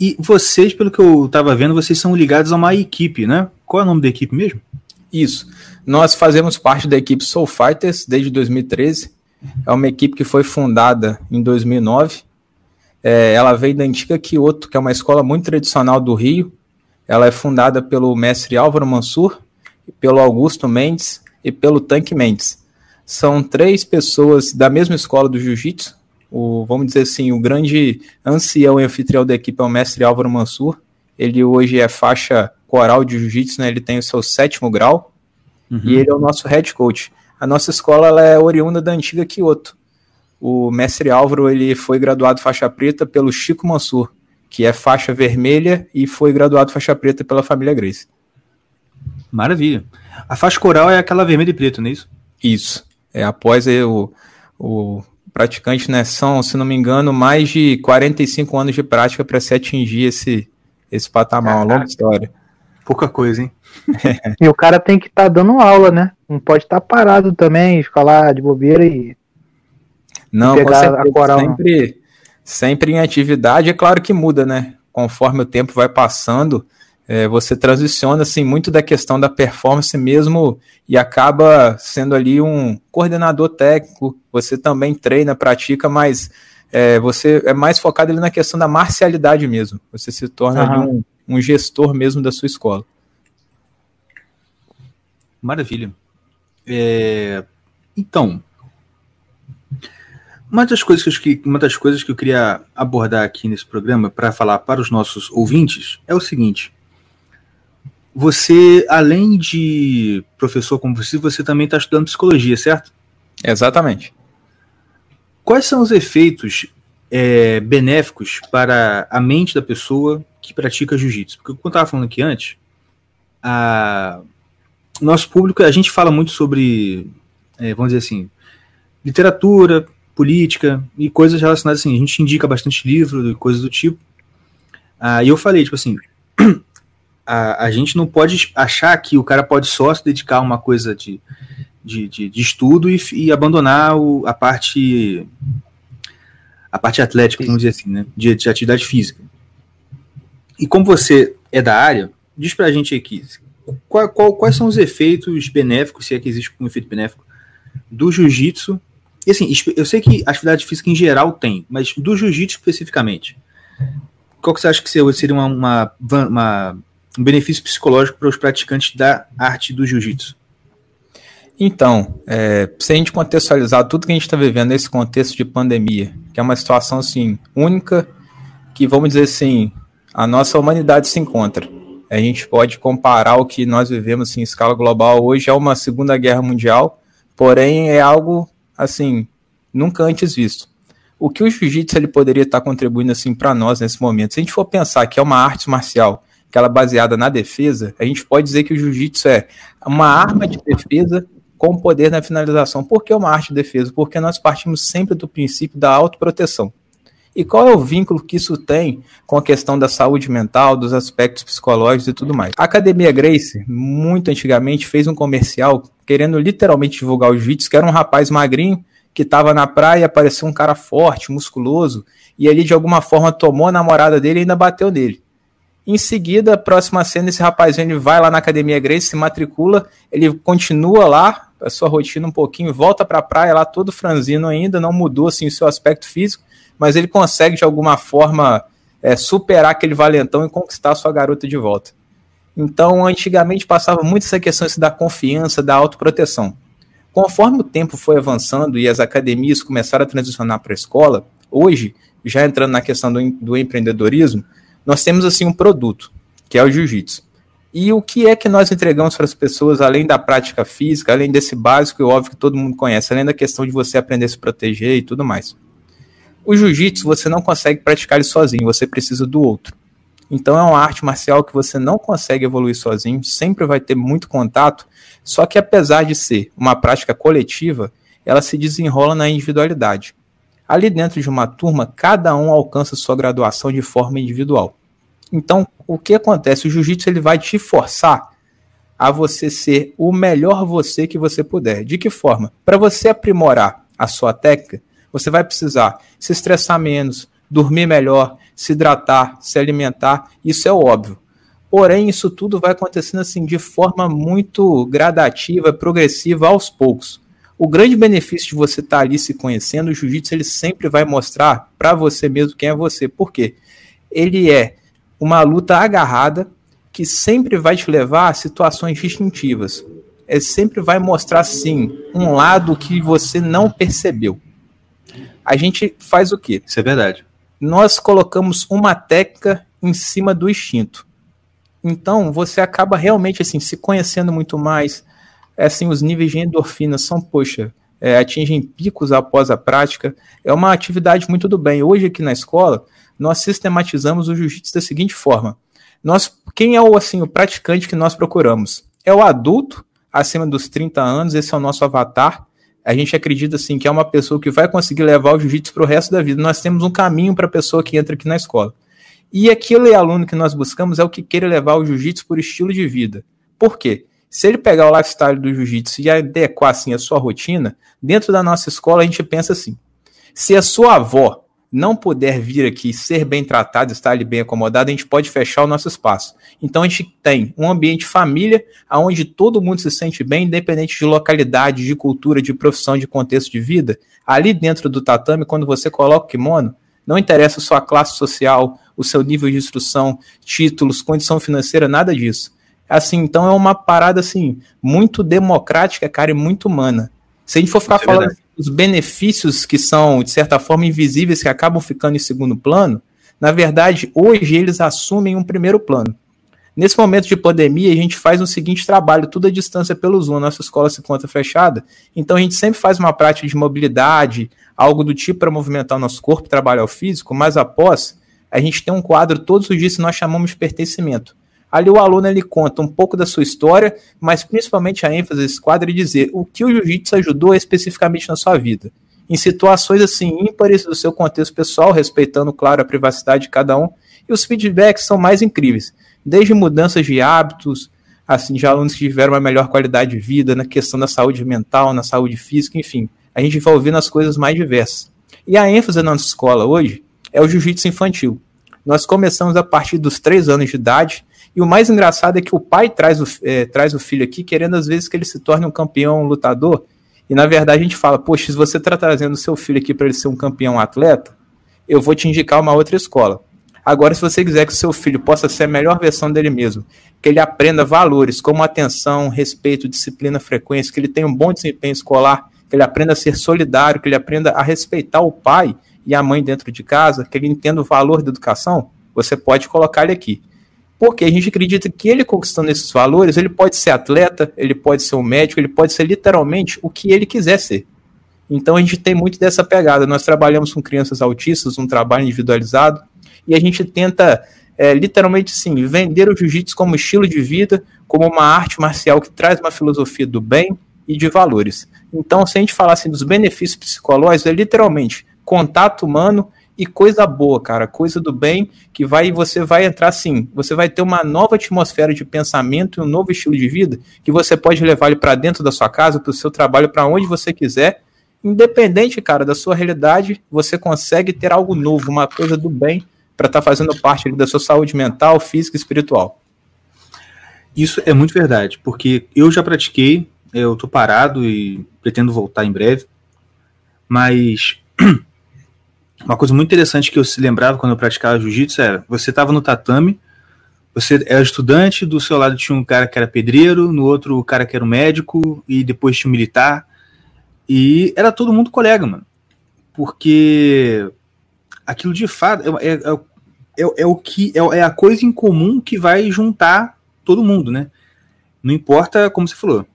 Speaker 1: E vocês, pelo que eu estava vendo, vocês são ligados a uma equipe, né? Qual é o nome da equipe mesmo?
Speaker 5: Isso. Nós fazemos parte da equipe Soul Fighters desde 2013. É uma equipe que foi fundada em 2009. É, ela veio da antiga Kyoto, que é uma escola muito tradicional do Rio. Ela é fundada pelo mestre Álvaro Mansur, pelo Augusto Mendes e pelo Tanque Mendes. São três pessoas da mesma escola do Jiu-Jitsu, o, vamos dizer assim, o grande ancião e anfitrião da equipe é o mestre Álvaro Mansur. Ele hoje é faixa coral de jiu-jitsu, né? Ele tem o seu sétimo grau uhum. e ele é o nosso head coach. A nossa escola ela é oriunda da antiga Kyoto. O mestre Álvaro ele foi graduado faixa preta pelo Chico Mansur, que é faixa vermelha e foi graduado faixa preta pela família Grace.
Speaker 1: Maravilha. A faixa coral é aquela vermelha e preta, não é isso?
Speaker 5: Isso. É após o, o praticante, né? São, se não me engano, mais de 45 anos de prática para se atingir esse, esse patamar, uma longa história.
Speaker 1: Pouca coisa, hein?
Speaker 4: e o cara tem que estar tá dando aula, né? Não pode estar tá parado também, ficar lá de bobeira e.
Speaker 5: Não, pegar certeza, a coral. Sempre, sempre em atividade, é claro que muda, né? Conforme o tempo vai passando, é, você transiciona assim muito da questão da performance mesmo e acaba sendo ali um coordenador técnico. Você também treina, pratica, mas é, você é mais focado ali na questão da marcialidade mesmo. Você se torna uhum. um, um gestor mesmo da sua escola.
Speaker 1: Maravilha. É, então, uma das, coisas que, uma das coisas que eu queria abordar aqui nesse programa para falar para os nossos ouvintes é o seguinte: você, além de professor como você, você também está estudando psicologia, certo?
Speaker 5: Exatamente.
Speaker 1: Quais são os efeitos é, benéficos para a mente da pessoa que pratica jiu-jitsu? Porque, como eu estava falando aqui antes, a... nosso público, a gente fala muito sobre, é, vamos dizer assim, literatura, política e coisas relacionadas assim. A gente indica bastante livro e coisas do tipo. E eu falei, tipo assim, a, a gente não pode achar que o cara pode só se dedicar a uma coisa de, de, de, de estudo e, e abandonar o, a parte a parte atlética, vamos dizer assim, né, de, de, atividade física. E como você é da área, diz pra gente aqui, qual, qual, quais são os efeitos benéficos, se é que existe um efeito benéfico, do jiu-jitsu, e assim, eu sei que atividade física em geral tem, mas do jiu-jitsu especificamente, qual que você acha que seria uma, uma, uma um benefício psicológico para os praticantes da arte do jiu-jitsu?
Speaker 5: Então, é, se a gente contextualizar tudo que a gente está vivendo nesse contexto de pandemia, que é uma situação assim única, que vamos dizer assim, a nossa humanidade se encontra. A gente pode comparar o que nós vivemos assim, em escala global hoje é uma Segunda Guerra Mundial, porém é algo assim nunca antes visto. O que o jiu-jitsu ele poderia estar contribuindo assim para nós nesse momento? Se a gente for pensar que é uma arte marcial aquela baseada na defesa, a gente pode dizer que o jiu-jitsu é uma arma de defesa com poder na finalização. Por que uma arte de defesa? Porque nós partimos sempre do princípio da autoproteção. E qual é o vínculo que isso tem com a questão da saúde mental, dos aspectos psicológicos e tudo mais? A Academia Grace, muito antigamente, fez um comercial querendo literalmente divulgar o jiu-jitsu, que era um rapaz magrinho que estava na praia e apareceu um cara forte, musculoso, e ele de alguma forma tomou a namorada dele e ainda bateu nele. Em seguida, próxima cena, esse rapazinho ele vai lá na Academia Grace, se matricula, ele continua lá, a sua rotina um pouquinho, volta para a praia lá todo franzino ainda, não mudou assim o seu aspecto físico, mas ele consegue de alguma forma é, superar aquele valentão e conquistar a sua garota de volta. Então, antigamente passava muito essa questão da confiança, da autoproteção. Conforme o tempo foi avançando e as academias começaram a transicionar para a escola, hoje, já entrando na questão do, do empreendedorismo, nós temos assim um produto, que é o jiu-jitsu. E o que é que nós entregamos para as pessoas, além da prática física, além desse básico e óbvio que todo mundo conhece, além da questão de você aprender a se proteger e tudo mais? O jiu-jitsu você não consegue praticar ele sozinho, você precisa do outro. Então é uma arte marcial que você não consegue evoluir sozinho, sempre vai ter muito contato, só que apesar de ser uma prática coletiva, ela se desenrola na individualidade. Ali dentro de uma turma, cada um alcança sua graduação de forma individual. Então, o que acontece? O jiu-jitsu ele vai te forçar a você ser o melhor você que você puder. De que forma? Para você aprimorar a sua técnica, você vai precisar se estressar menos, dormir melhor, se hidratar, se alimentar. Isso é óbvio. Porém, isso tudo vai acontecendo assim de forma muito gradativa, progressiva, aos poucos. O grande benefício de você estar tá ali se conhecendo, o jiu-jitsu ele sempre vai mostrar para você mesmo quem é você. Por quê? Ele é uma luta agarrada que sempre vai te levar a situações distintivas. Ele sempre vai mostrar, sim, um lado que você não percebeu. A gente faz o quê?
Speaker 1: Isso é verdade.
Speaker 5: Nós colocamos uma técnica em cima do instinto. Então, você acaba realmente assim se conhecendo muito mais. É, assim, os níveis de endorfina são, poxa, é, atingem picos após a prática. É uma atividade muito do bem. Hoje aqui na escola, nós sistematizamos o jiu-jitsu da seguinte forma: nós, quem é o assim o praticante que nós procuramos? É o adulto acima dos 30 anos, esse é o nosso avatar. A gente acredita assim que é uma pessoa que vai conseguir levar o jiu-jitsu para o resto da vida. Nós temos um caminho para a pessoa que entra aqui na escola. E aquele aluno que nós buscamos é o que queira levar o jiu-jitsu por estilo de vida. Por quê? Se ele pegar o lifestyle do jiu-jitsu e adequar assim a sua rotina, dentro da nossa escola a gente pensa assim: se a sua avó não puder vir aqui ser bem tratado, estar ali bem acomodado, a gente pode fechar o nosso espaço. Então a gente tem um ambiente família, onde todo mundo se sente bem, independente de localidade, de cultura, de profissão, de contexto de vida. Ali dentro do tatame, quando você coloca o kimono, não interessa a sua classe social, o seu nível de instrução, títulos, condição financeira, nada disso. Assim, então é uma parada assim muito democrática, cara, e muito humana. Se a gente for ficar é falando os benefícios que são, de certa forma, invisíveis, que acabam ficando em segundo plano, na verdade, hoje eles assumem um primeiro plano. Nesse momento de pandemia, a gente faz o seguinte trabalho, tudo à distância pelo Zoom, nossa escola se encontra fechada, então a gente sempre faz uma prática de mobilidade, algo do tipo para movimentar o nosso corpo, trabalhar o físico, mas após, a gente tem um quadro todos os dias que nós chamamos de pertencimento. Ali o aluno ele conta um pouco da sua história, mas principalmente a ênfase desse quadro é dizer o que o jiu-jitsu ajudou especificamente na sua vida. Em situações assim ímpares do seu contexto pessoal, respeitando, claro, a privacidade de cada um, e os feedbacks são mais incríveis, desde mudanças de hábitos, assim, de alunos que tiveram uma melhor qualidade de vida, na questão da saúde mental, na saúde física, enfim. A gente vai ouvindo as coisas mais diversas. E a ênfase na nossa escola hoje é o jiu-jitsu infantil. Nós começamos a partir dos três anos de idade e o mais engraçado é que o pai traz o, é, traz o filho aqui querendo às vezes que ele se torne um campeão um lutador. E na verdade a gente fala, poxa, se você está trazendo o seu filho aqui para ele ser um campeão atleta, eu vou te indicar uma outra escola. Agora, se você quiser que o seu filho possa ser a melhor versão dele mesmo, que ele aprenda valores como atenção, respeito, disciplina, frequência, que ele tenha um bom desempenho escolar, que ele aprenda a ser solidário, que ele aprenda a respeitar o pai e a mãe dentro de casa, que ele entenda o valor da educação, você pode colocar ele aqui porque a gente acredita que ele conquistando esses valores, ele pode ser atleta, ele pode ser um médico, ele pode ser literalmente o que ele quiser ser. Então a gente tem muito dessa pegada. Nós trabalhamos com crianças autistas, um trabalho individualizado, e a gente tenta é, literalmente sim vender o jiu-jitsu como estilo de vida, como uma arte marcial que traz uma filosofia do bem e de valores. Então, se a gente falar assim, dos benefícios psicológicos, é literalmente contato humano e coisa boa, cara, coisa do bem, que vai você vai entrar assim, você vai ter uma nova atmosfera de pensamento e um novo estilo de vida que você pode levar ele para dentro da sua casa, para o seu trabalho, para onde você quiser. Independente, cara, da sua realidade, você consegue ter algo novo, uma coisa do bem para estar tá fazendo parte da sua saúde mental, física e espiritual.
Speaker 1: Isso é muito verdade, porque eu já pratiquei, eu tô parado e pretendo voltar em breve, mas Uma coisa muito interessante que eu se lembrava quando eu praticava jiu-jitsu era: você estava no tatame, você era estudante, do seu lado tinha um cara que era pedreiro, no outro o cara que era um médico, e depois tinha um militar. E era todo mundo colega, mano. Porque aquilo de fato é, é, é, é o que é, é, a coisa em comum que vai juntar todo mundo, né? Não importa, como você falou,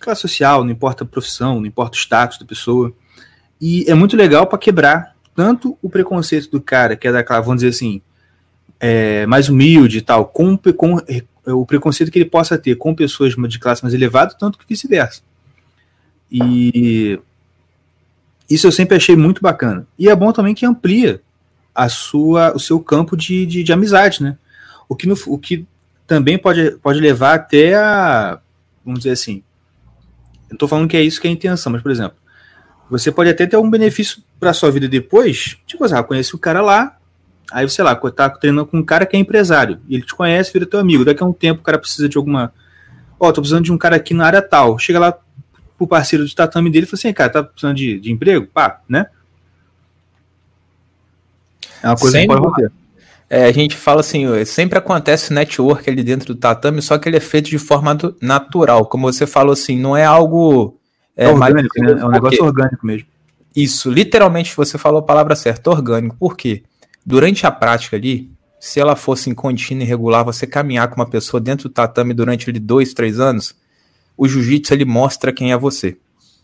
Speaker 1: classe social, não importa a profissão, não importa o status da pessoa. E é muito legal para quebrar tanto o preconceito do cara, que é daquela, vamos dizer assim, é, mais humilde e tal, com, com o preconceito que ele possa ter com pessoas de classe mais elevada, tanto que vice-versa. E isso eu sempre achei muito bacana. E é bom também que amplia a sua, o seu campo de, de, de amizade, né? O que, no, o que também pode, pode levar até a, vamos dizer assim, eu estou falando que é isso que é a intenção, mas, por exemplo, você pode até ter um benefício para sua vida depois, tipo assim, ah, conhece o cara lá, aí, sei lá, tá treinando com um cara que é empresário, ele te conhece, vira teu amigo, daqui a um tempo o cara precisa de alguma, ó, oh, tô precisando de um cara aqui na área tal, chega lá pro parceiro de tatame dele e fala assim, cara, tá precisando de, de emprego? Pá, né?
Speaker 5: É uma coisa Sem que pode acontecer. É, a gente fala assim, sempre acontece network ali dentro do tatame, só que ele é feito de forma natural. Como você falou assim, não é algo.
Speaker 1: É, é orgânico, né? É um negócio orgânico mesmo.
Speaker 5: Isso, literalmente você falou a palavra certa, orgânico. Por quê? Durante a prática ali, se ela fosse em contínua e regular, você caminhar com uma pessoa dentro do tatame durante ali dois, três anos, o jiu-jitsu ele mostra quem é você,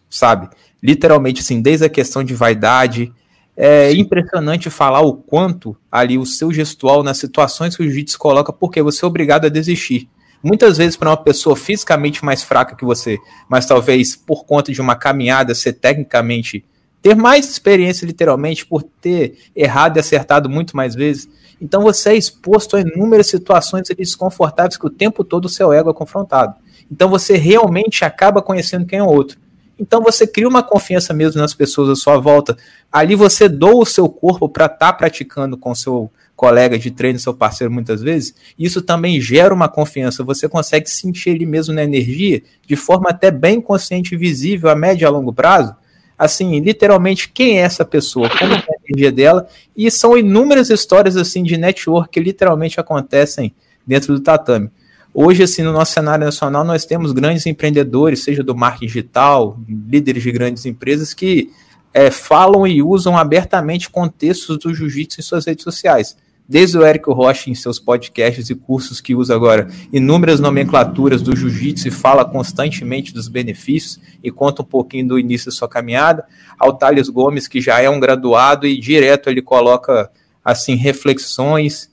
Speaker 5: sabe? Literalmente, assim, desde a questão de vaidade, é Sim. impressionante falar o quanto ali o seu gestual nas situações que o jiu-jitsu coloca, porque você é obrigado a desistir. Muitas vezes para uma pessoa fisicamente mais fraca que você, mas talvez por conta de uma caminhada ser tecnicamente ter mais experiência literalmente por ter errado e acertado muito mais vezes. Então você é exposto a inúmeras situações desconfortáveis que o tempo todo o seu ego é confrontado. Então você realmente acaba conhecendo quem é o outro. Então você cria uma confiança mesmo nas pessoas à sua volta. Ali você doa o seu corpo para estar tá praticando com seu colega de treino, seu parceiro muitas vezes. Isso também gera uma confiança. Você consegue sentir ele mesmo na energia de forma até bem consciente e visível a médio e a longo prazo. Assim, literalmente, quem é essa pessoa? Como é a energia dela? E são inúmeras histórias assim de network que literalmente acontecem dentro do tatame. Hoje, assim, no nosso cenário nacional, nós temos grandes empreendedores, seja do marketing digital, líderes de grandes empresas, que é, falam e usam abertamente contextos do jiu-jitsu em suas redes sociais. Desde o Érico Rocha em seus podcasts e cursos que usa agora inúmeras nomenclaturas do jiu-jitsu e fala constantemente dos benefícios e conta um pouquinho do início da sua caminhada, ao Thales Gomes, que já é um graduado e direto ele coloca assim reflexões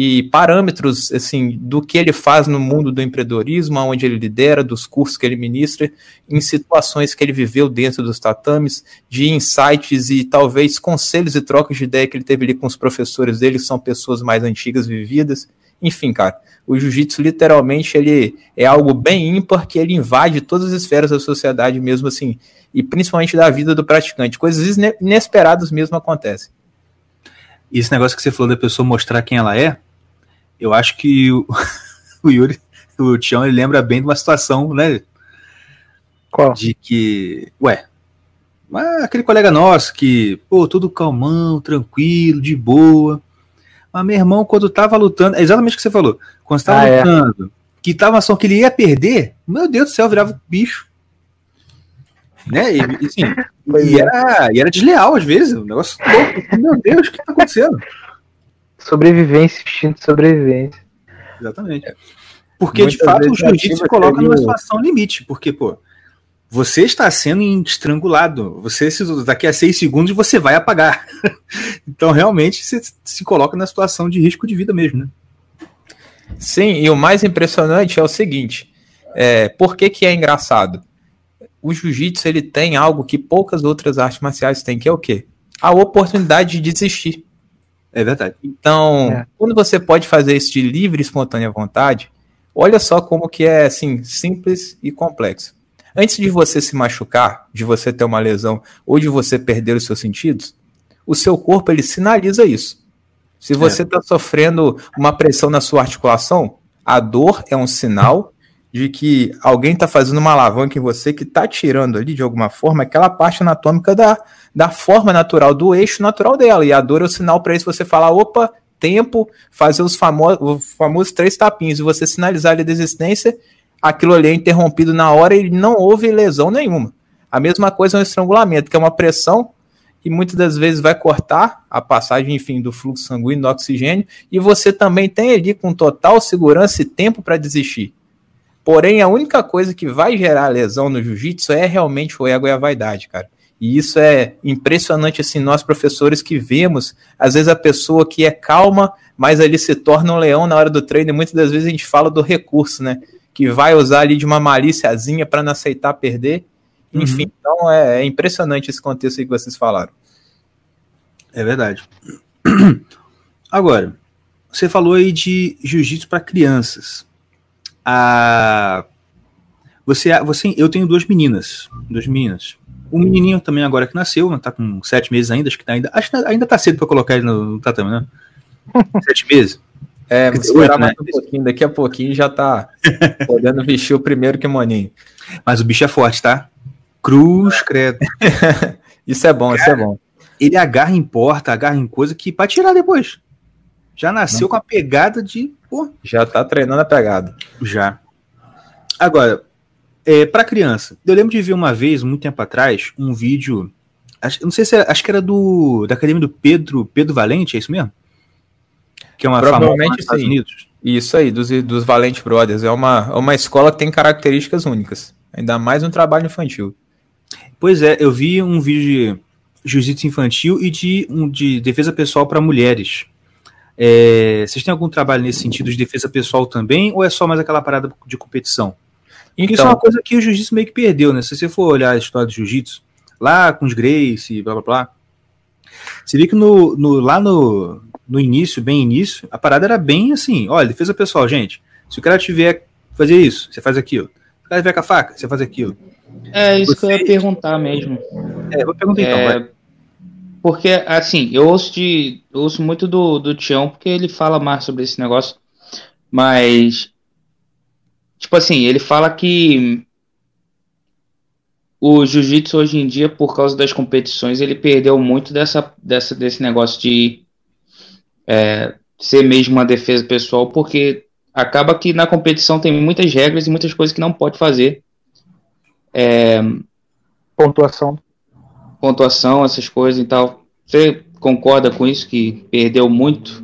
Speaker 5: e parâmetros assim do que ele faz no mundo do empreendedorismo, onde ele lidera, dos cursos que ele ministra, em situações que ele viveu dentro dos tatames, de insights e talvez conselhos e trocas de ideia que ele teve ali com os professores dele, que são pessoas mais antigas vividas. Enfim, cara, o jiu-jitsu literalmente ele é algo bem ímpar que ele invade todas as esferas da sociedade mesmo assim, e principalmente da vida do praticante. Coisas inesperadas mesmo acontecem.
Speaker 1: E esse negócio que você falou da pessoa mostrar quem ela é, eu acho que o, o Yuri, o Tião, ele lembra bem de uma situação, né?
Speaker 4: Qual?
Speaker 1: De que, ué, aquele colega nosso que, pô, tudo calmão, tranquilo, de boa. Mas meu irmão, quando tava lutando, é exatamente o que você falou. Quando estava ah, é. lutando, é. que tava só que ele ia perder, meu Deus do céu, virava bicho. Né? E, assim, e, era, e era desleal às vezes, um negócio louco. Meu Deus, o que tá acontecendo?
Speaker 4: Sobrevivência, instinto de sobrevivência.
Speaker 1: Exatamente. Porque, Muitas de fato, o jiu-jitsu se coloca numa situação limite. Porque, pô, você está sendo estrangulado. Você, daqui a seis segundos, você vai apagar. então, realmente, você se coloca na situação de risco de vida mesmo, né?
Speaker 5: Sim, e o mais impressionante é o seguinte: é, por que, que é engraçado? O jiu-jitsu ele tem algo que poucas outras artes marciais têm, que é o quê? A oportunidade de desistir.
Speaker 1: É verdade.
Speaker 5: Então, é. quando você pode fazer isso de livre e espontânea vontade, olha só como que é assim, simples e complexo. Antes de você se machucar, de você ter uma lesão ou de você perder os seus sentidos, o seu corpo ele sinaliza isso. Se você está é. sofrendo uma pressão na sua articulação, a dor é um sinal de que alguém está fazendo uma alavanca em você que está tirando ali, de alguma forma, aquela parte anatômica da, da forma natural, do eixo natural dela. E a dor é o sinal para isso você falar, opa, tempo, fazer os famosos, os famosos três tapinhos e você sinalizar ali a desistência, aquilo ali é interrompido na hora e não houve lesão nenhuma. A mesma coisa é um estrangulamento, que é uma pressão e muitas das vezes vai cortar a passagem, enfim, do fluxo sanguíneo, do oxigênio, e você também tem ali com total segurança e tempo para desistir. Porém, a única coisa que vai gerar lesão no jiu-jitsu é realmente o ego e a vaidade, cara. E isso é impressionante, assim, nós professores que vemos, às vezes a pessoa que é calma, mas ali se torna um leão na hora do treino, e muitas das vezes a gente fala do recurso, né? Que vai usar ali de uma malíciazinha para não aceitar perder. Enfim, uhum. então é, é, impressionante esse contexto aí que vocês falaram.
Speaker 1: É verdade. Agora, você falou aí de jiu-jitsu para crianças. Ah, você, você, eu tenho duas meninas, duas meninas. O menininho também agora que nasceu, né, tá com sete meses ainda, acho que tá ainda, acho que ainda tá cedo para colocar ele no, no tatame, né? sete meses.
Speaker 5: É, esperar mais né? um pouquinho, daqui a pouquinho já tá podendo vestir o primeiro kimoninho.
Speaker 1: Mas o bicho é forte, tá? Cruz, credo.
Speaker 5: isso é bom, Cara, isso é bom.
Speaker 1: Ele agarra em porta, agarra em coisa que para tirar depois. Já nasceu Não. com a pegada de. Pô.
Speaker 5: Já tá treinando a pegada.
Speaker 1: Já. Agora, é, para criança, eu lembro de ver uma vez, muito tempo atrás, um vídeo. Acho, não sei se era, acho que era do da academia do Pedro Pedro Valente, é isso mesmo?
Speaker 5: Que é uma Provavelmente nos Estados Unidos. Isso aí, dos, dos Valente Brothers. É uma, é uma escola que tem características únicas. Ainda mais um trabalho infantil.
Speaker 1: Pois é, eu vi um vídeo de jiu-jitsu infantil e de, um, de defesa pessoal para mulheres. É, vocês têm algum trabalho nesse sentido de defesa pessoal também, ou é só mais aquela parada de competição? Então, isso é uma coisa que o jiu-jitsu meio que perdeu, né? Se você for olhar a história do jiu-jitsu, lá com os Grace, blá blá blá, você vê que no, no, lá no, no início, bem início, a parada era bem assim: olha, defesa pessoal, gente. Se o cara tiver fazer isso, você faz aquilo. Se o cara tiver com a faca, você faz aquilo.
Speaker 3: É isso você... que eu ia perguntar mesmo.
Speaker 1: É, vou perguntar então, é... vai.
Speaker 3: Porque, assim, eu ouço, de, eu ouço muito do, do Tião, porque ele fala mais sobre esse negócio. Mas, tipo assim, ele fala que o jiu-jitsu hoje em dia, por causa das competições, ele perdeu muito dessa, dessa, desse negócio de é, ser mesmo uma defesa pessoal, porque acaba que na competição tem muitas regras e muitas coisas que não pode fazer. É,
Speaker 4: pontuação
Speaker 3: pontuação, essas coisas e tal. Você concorda com isso, que perdeu muito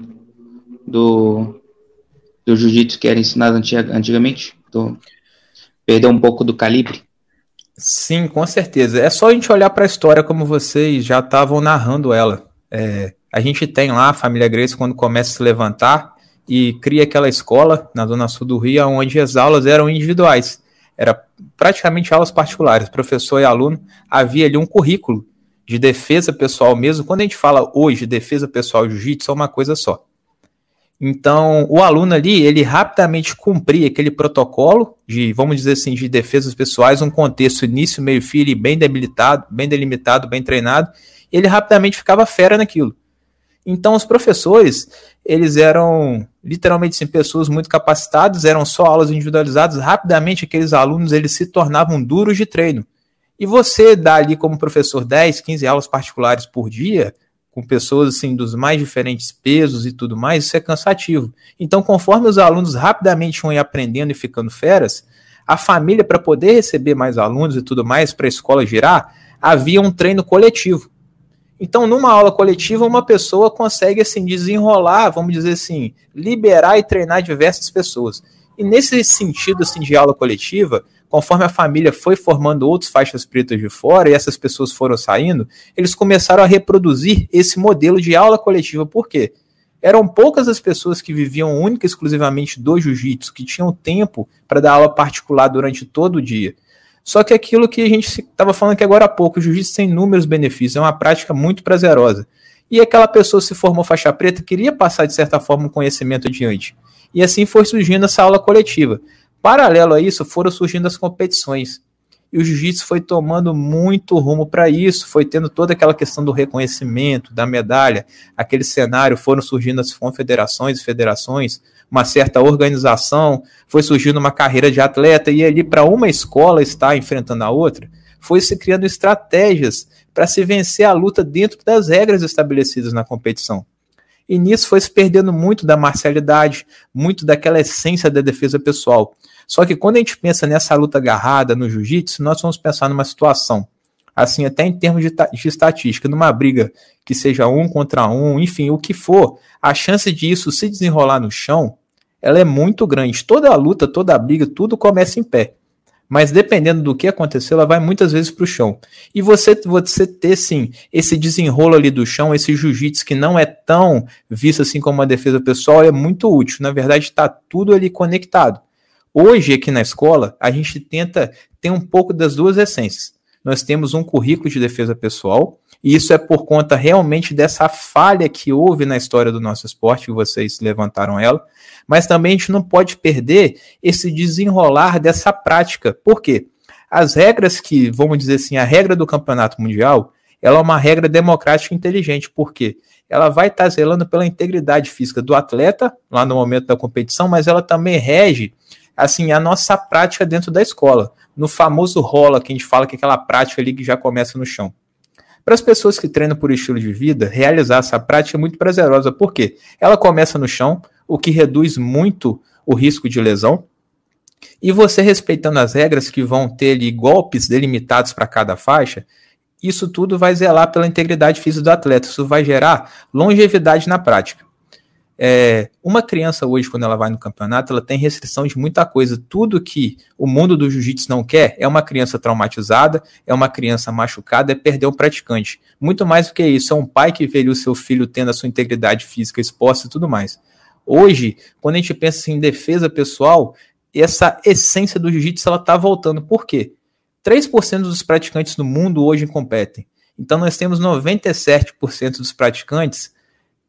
Speaker 3: do, do jiu-jitsu que era ensinado antigamente? Do, perdeu um pouco do calibre?
Speaker 5: Sim, com certeza. É só a gente olhar para a história como vocês já estavam narrando ela. É, a gente tem lá a família Grace quando começa a se levantar e cria aquela escola na zona sul do Rio, onde as aulas eram individuais era praticamente aulas particulares, professor e aluno, havia ali um currículo de defesa pessoal mesmo. Quando a gente fala hoje de defesa pessoal jiu-jitsu, é uma coisa só. Então, o aluno ali, ele rapidamente cumpria aquele protocolo de, vamos dizer assim, de defesas pessoais, um contexto início, meio, fim, bem debilitado, bem delimitado, bem treinado, e ele rapidamente ficava fera naquilo. Então, os professores, eles eram literalmente assim, pessoas muito capacitadas, eram só aulas individualizadas, rapidamente aqueles alunos eles se tornavam duros de treino. E você dá ali como professor 10, 15 aulas particulares por dia, com pessoas assim dos mais diferentes pesos e tudo mais, isso é cansativo. Então, conforme os alunos rapidamente vão aprendendo e ficando feras, a família para poder receber mais alunos e tudo mais para a escola girar, havia um treino coletivo. Então, numa aula coletiva, uma pessoa consegue assim desenrolar, vamos dizer assim, liberar e treinar diversas pessoas. E nesse sentido assim de aula coletiva, conforme a família foi formando outros faixas pretas de fora e essas pessoas foram saindo, eles começaram a reproduzir esse modelo de aula coletiva. Por quê? Eram poucas as pessoas que viviam única e exclusivamente do jiu-jitsu, que tinham tempo para dar aula particular durante todo o dia. Só que aquilo que a gente estava falando aqui agora há pouco, o jiu-jitsu tem inúmeros benefícios, é uma prática muito prazerosa. E aquela pessoa se formou faixa preta, queria passar de certa forma um conhecimento adiante. E assim foi surgindo essa aula coletiva. Paralelo a isso, foram surgindo as competições. E o jiu-jitsu foi tomando muito rumo para isso, foi tendo toda aquela questão do reconhecimento, da medalha, aquele cenário, foram surgindo as confederações e federações, uma certa organização, foi surgindo uma carreira de atleta e ali para uma escola estar enfrentando a outra, foi se criando estratégias para se vencer a luta dentro das regras estabelecidas na competição. E nisso foi se perdendo muito da marcialidade, muito daquela essência da defesa pessoal. Só que quando a gente pensa nessa luta agarrada no jiu-jitsu, nós vamos pensar numa situação, assim, até em termos de, de, estatística, numa briga que seja um contra um, enfim, o que for, a chance disso se desenrolar no chão, ela é muito grande. Toda a luta, toda a briga, tudo começa em pé. Mas dependendo do que aconteceu, ela vai muitas vezes para o chão. E você, você ter, sim, esse desenrolo ali do chão, esse jiu-jitsu que não é tão visto assim como uma defesa pessoal, é muito útil. Na verdade, está tudo ali conectado. Hoje, aqui na escola, a gente tenta ter um pouco das duas essências. Nós temos um currículo de defesa pessoal, e isso é por conta realmente dessa falha que houve na história do nosso esporte, que vocês levantaram ela, mas também a gente não pode perder esse desenrolar dessa prática. Por quê? As regras que, vamos dizer assim, a regra do campeonato mundial, ela é uma regra democrática e inteligente. Por quê? Ela vai estar zelando pela integridade física do atleta, lá no momento da competição, mas ela também rege assim a nossa prática dentro da escola. No famoso rola, que a gente fala que é aquela prática ali que já começa no chão. Para as pessoas que treinam por estilo de vida, realizar essa prática é muito prazerosa, porque ela começa no chão, o que reduz muito o risco de lesão. E você respeitando as regras que vão ter ali golpes delimitados para cada faixa, isso tudo vai zelar pela integridade física do atleta. Isso vai gerar longevidade na prática. É, uma criança hoje, quando ela vai no campeonato, ela tem restrição de muita coisa. Tudo que o mundo do jiu-jitsu não quer é uma criança traumatizada, é uma criança machucada, é perder um praticante. Muito mais do que isso, é um pai que vê o seu filho tendo a sua integridade física exposta e tudo mais. Hoje, quando a gente pensa assim, em defesa pessoal, essa essência do jiu-jitsu ela está voltando. Por quê? 3% dos praticantes no mundo hoje competem. Então nós temos 97% dos praticantes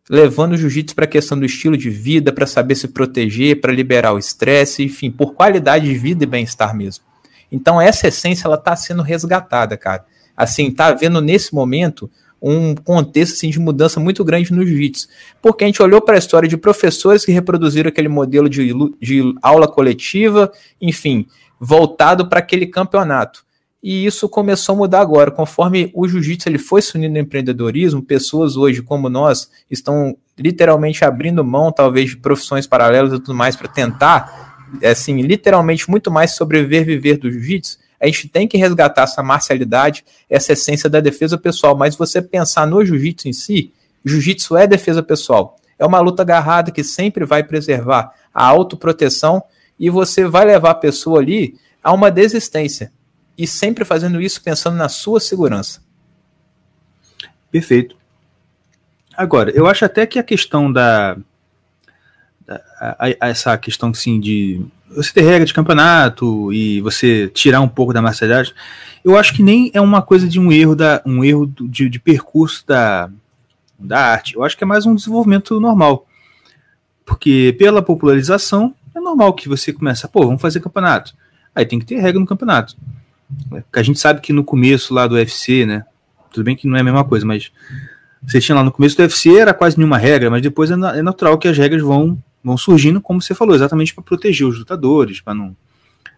Speaker 5: levando o jiu-jitsu para a questão do estilo de vida, para saber se proteger, para liberar o estresse, enfim, por qualidade de vida e bem-estar mesmo. Então essa essência ela está sendo resgatada, cara. Assim, tá havendo nesse momento um contexto assim, de mudança muito grande no jiu-jitsu. Porque a gente olhou para a história de professores que reproduziram aquele modelo de, de aula coletiva, enfim, voltado para aquele campeonato. E isso começou a mudar agora, conforme o jiu-jitsu ele foi se unindo no empreendedorismo, pessoas hoje como nós estão literalmente abrindo mão talvez de profissões paralelas e tudo mais para tentar, assim, literalmente muito mais sobreviver viver do jiu-jitsu a gente tem que resgatar essa marcialidade, essa essência da defesa pessoal. Mas você pensar no jiu-jitsu em si, jiu-jitsu é defesa pessoal. É uma luta agarrada que sempre vai preservar a autoproteção e você vai levar a pessoa ali a uma desistência. E sempre fazendo isso pensando na sua segurança.
Speaker 1: Perfeito. Agora, eu acho até que a questão da. da a, a, essa questão sim de você ter regra de campeonato e você tirar um pouco da marcialidade, eu acho que nem é uma coisa de um erro da um erro de, de percurso da, da arte. Eu acho que é mais um desenvolvimento normal. Porque pela popularização, é normal que você comece, pô, vamos fazer campeonato. Aí tem que ter regra no campeonato. Porque a gente sabe que no começo lá do UFC, né? Tudo bem que não é a mesma coisa, mas você tinha lá no começo do UFC era quase nenhuma regra, mas depois é, é natural que as regras vão vão surgindo, como você falou, exatamente para proteger os lutadores, para não.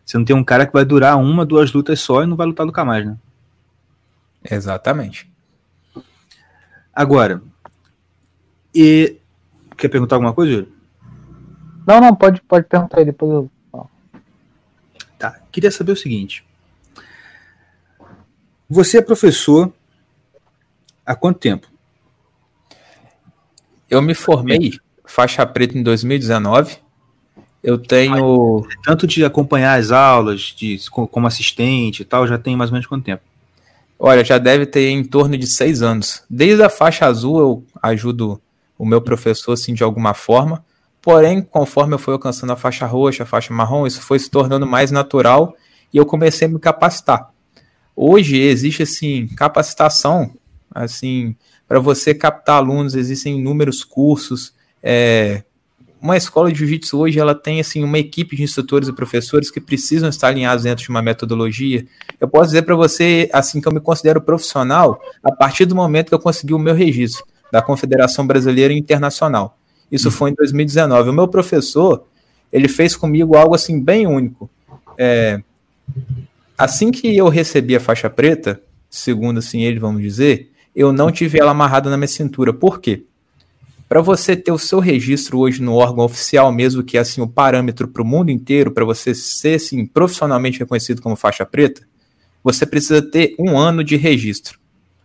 Speaker 1: Você não tem um cara que vai durar uma, duas lutas só e não vai lutar nunca mais, né?
Speaker 5: Exatamente.
Speaker 1: Agora, e quer perguntar alguma coisa, Júlio?
Speaker 4: Não, não, pode, pode perguntar aí, depois eu.
Speaker 1: Tá, queria saber o seguinte. Você é professor há quanto tempo?
Speaker 5: Eu me formei faixa preta em 2019. Eu tenho.
Speaker 1: Tanto de acompanhar as aulas, de como assistente e tal, já tem mais ou menos quanto tempo?
Speaker 5: Olha, já deve ter em torno de seis anos. Desde a faixa azul eu ajudo o meu professor assim de alguma forma. Porém, conforme eu fui alcançando a faixa roxa, a faixa marrom, isso foi se tornando mais natural e eu comecei a me capacitar. Hoje existe assim capacitação, assim para você captar alunos, existem inúmeros cursos, é, uma escola de jiu-jitsu hoje ela tem assim uma equipe de instrutores e professores que precisam estar alinhados dentro de uma metodologia. Eu posso dizer para você assim que eu me considero profissional a partir do momento que eu consegui o meu registro da Confederação Brasileira Internacional. Isso foi em 2019. O meu professor ele fez comigo algo assim bem único. É, assim que eu recebi a faixa preta, segundo assim ele vamos dizer, eu não tive ela amarrada na minha cintura. Por quê? Para você ter o seu registro hoje no órgão oficial mesmo, que é assim o parâmetro para o mundo inteiro, para você ser assim, profissionalmente reconhecido como faixa preta, você precisa ter um ano de registro.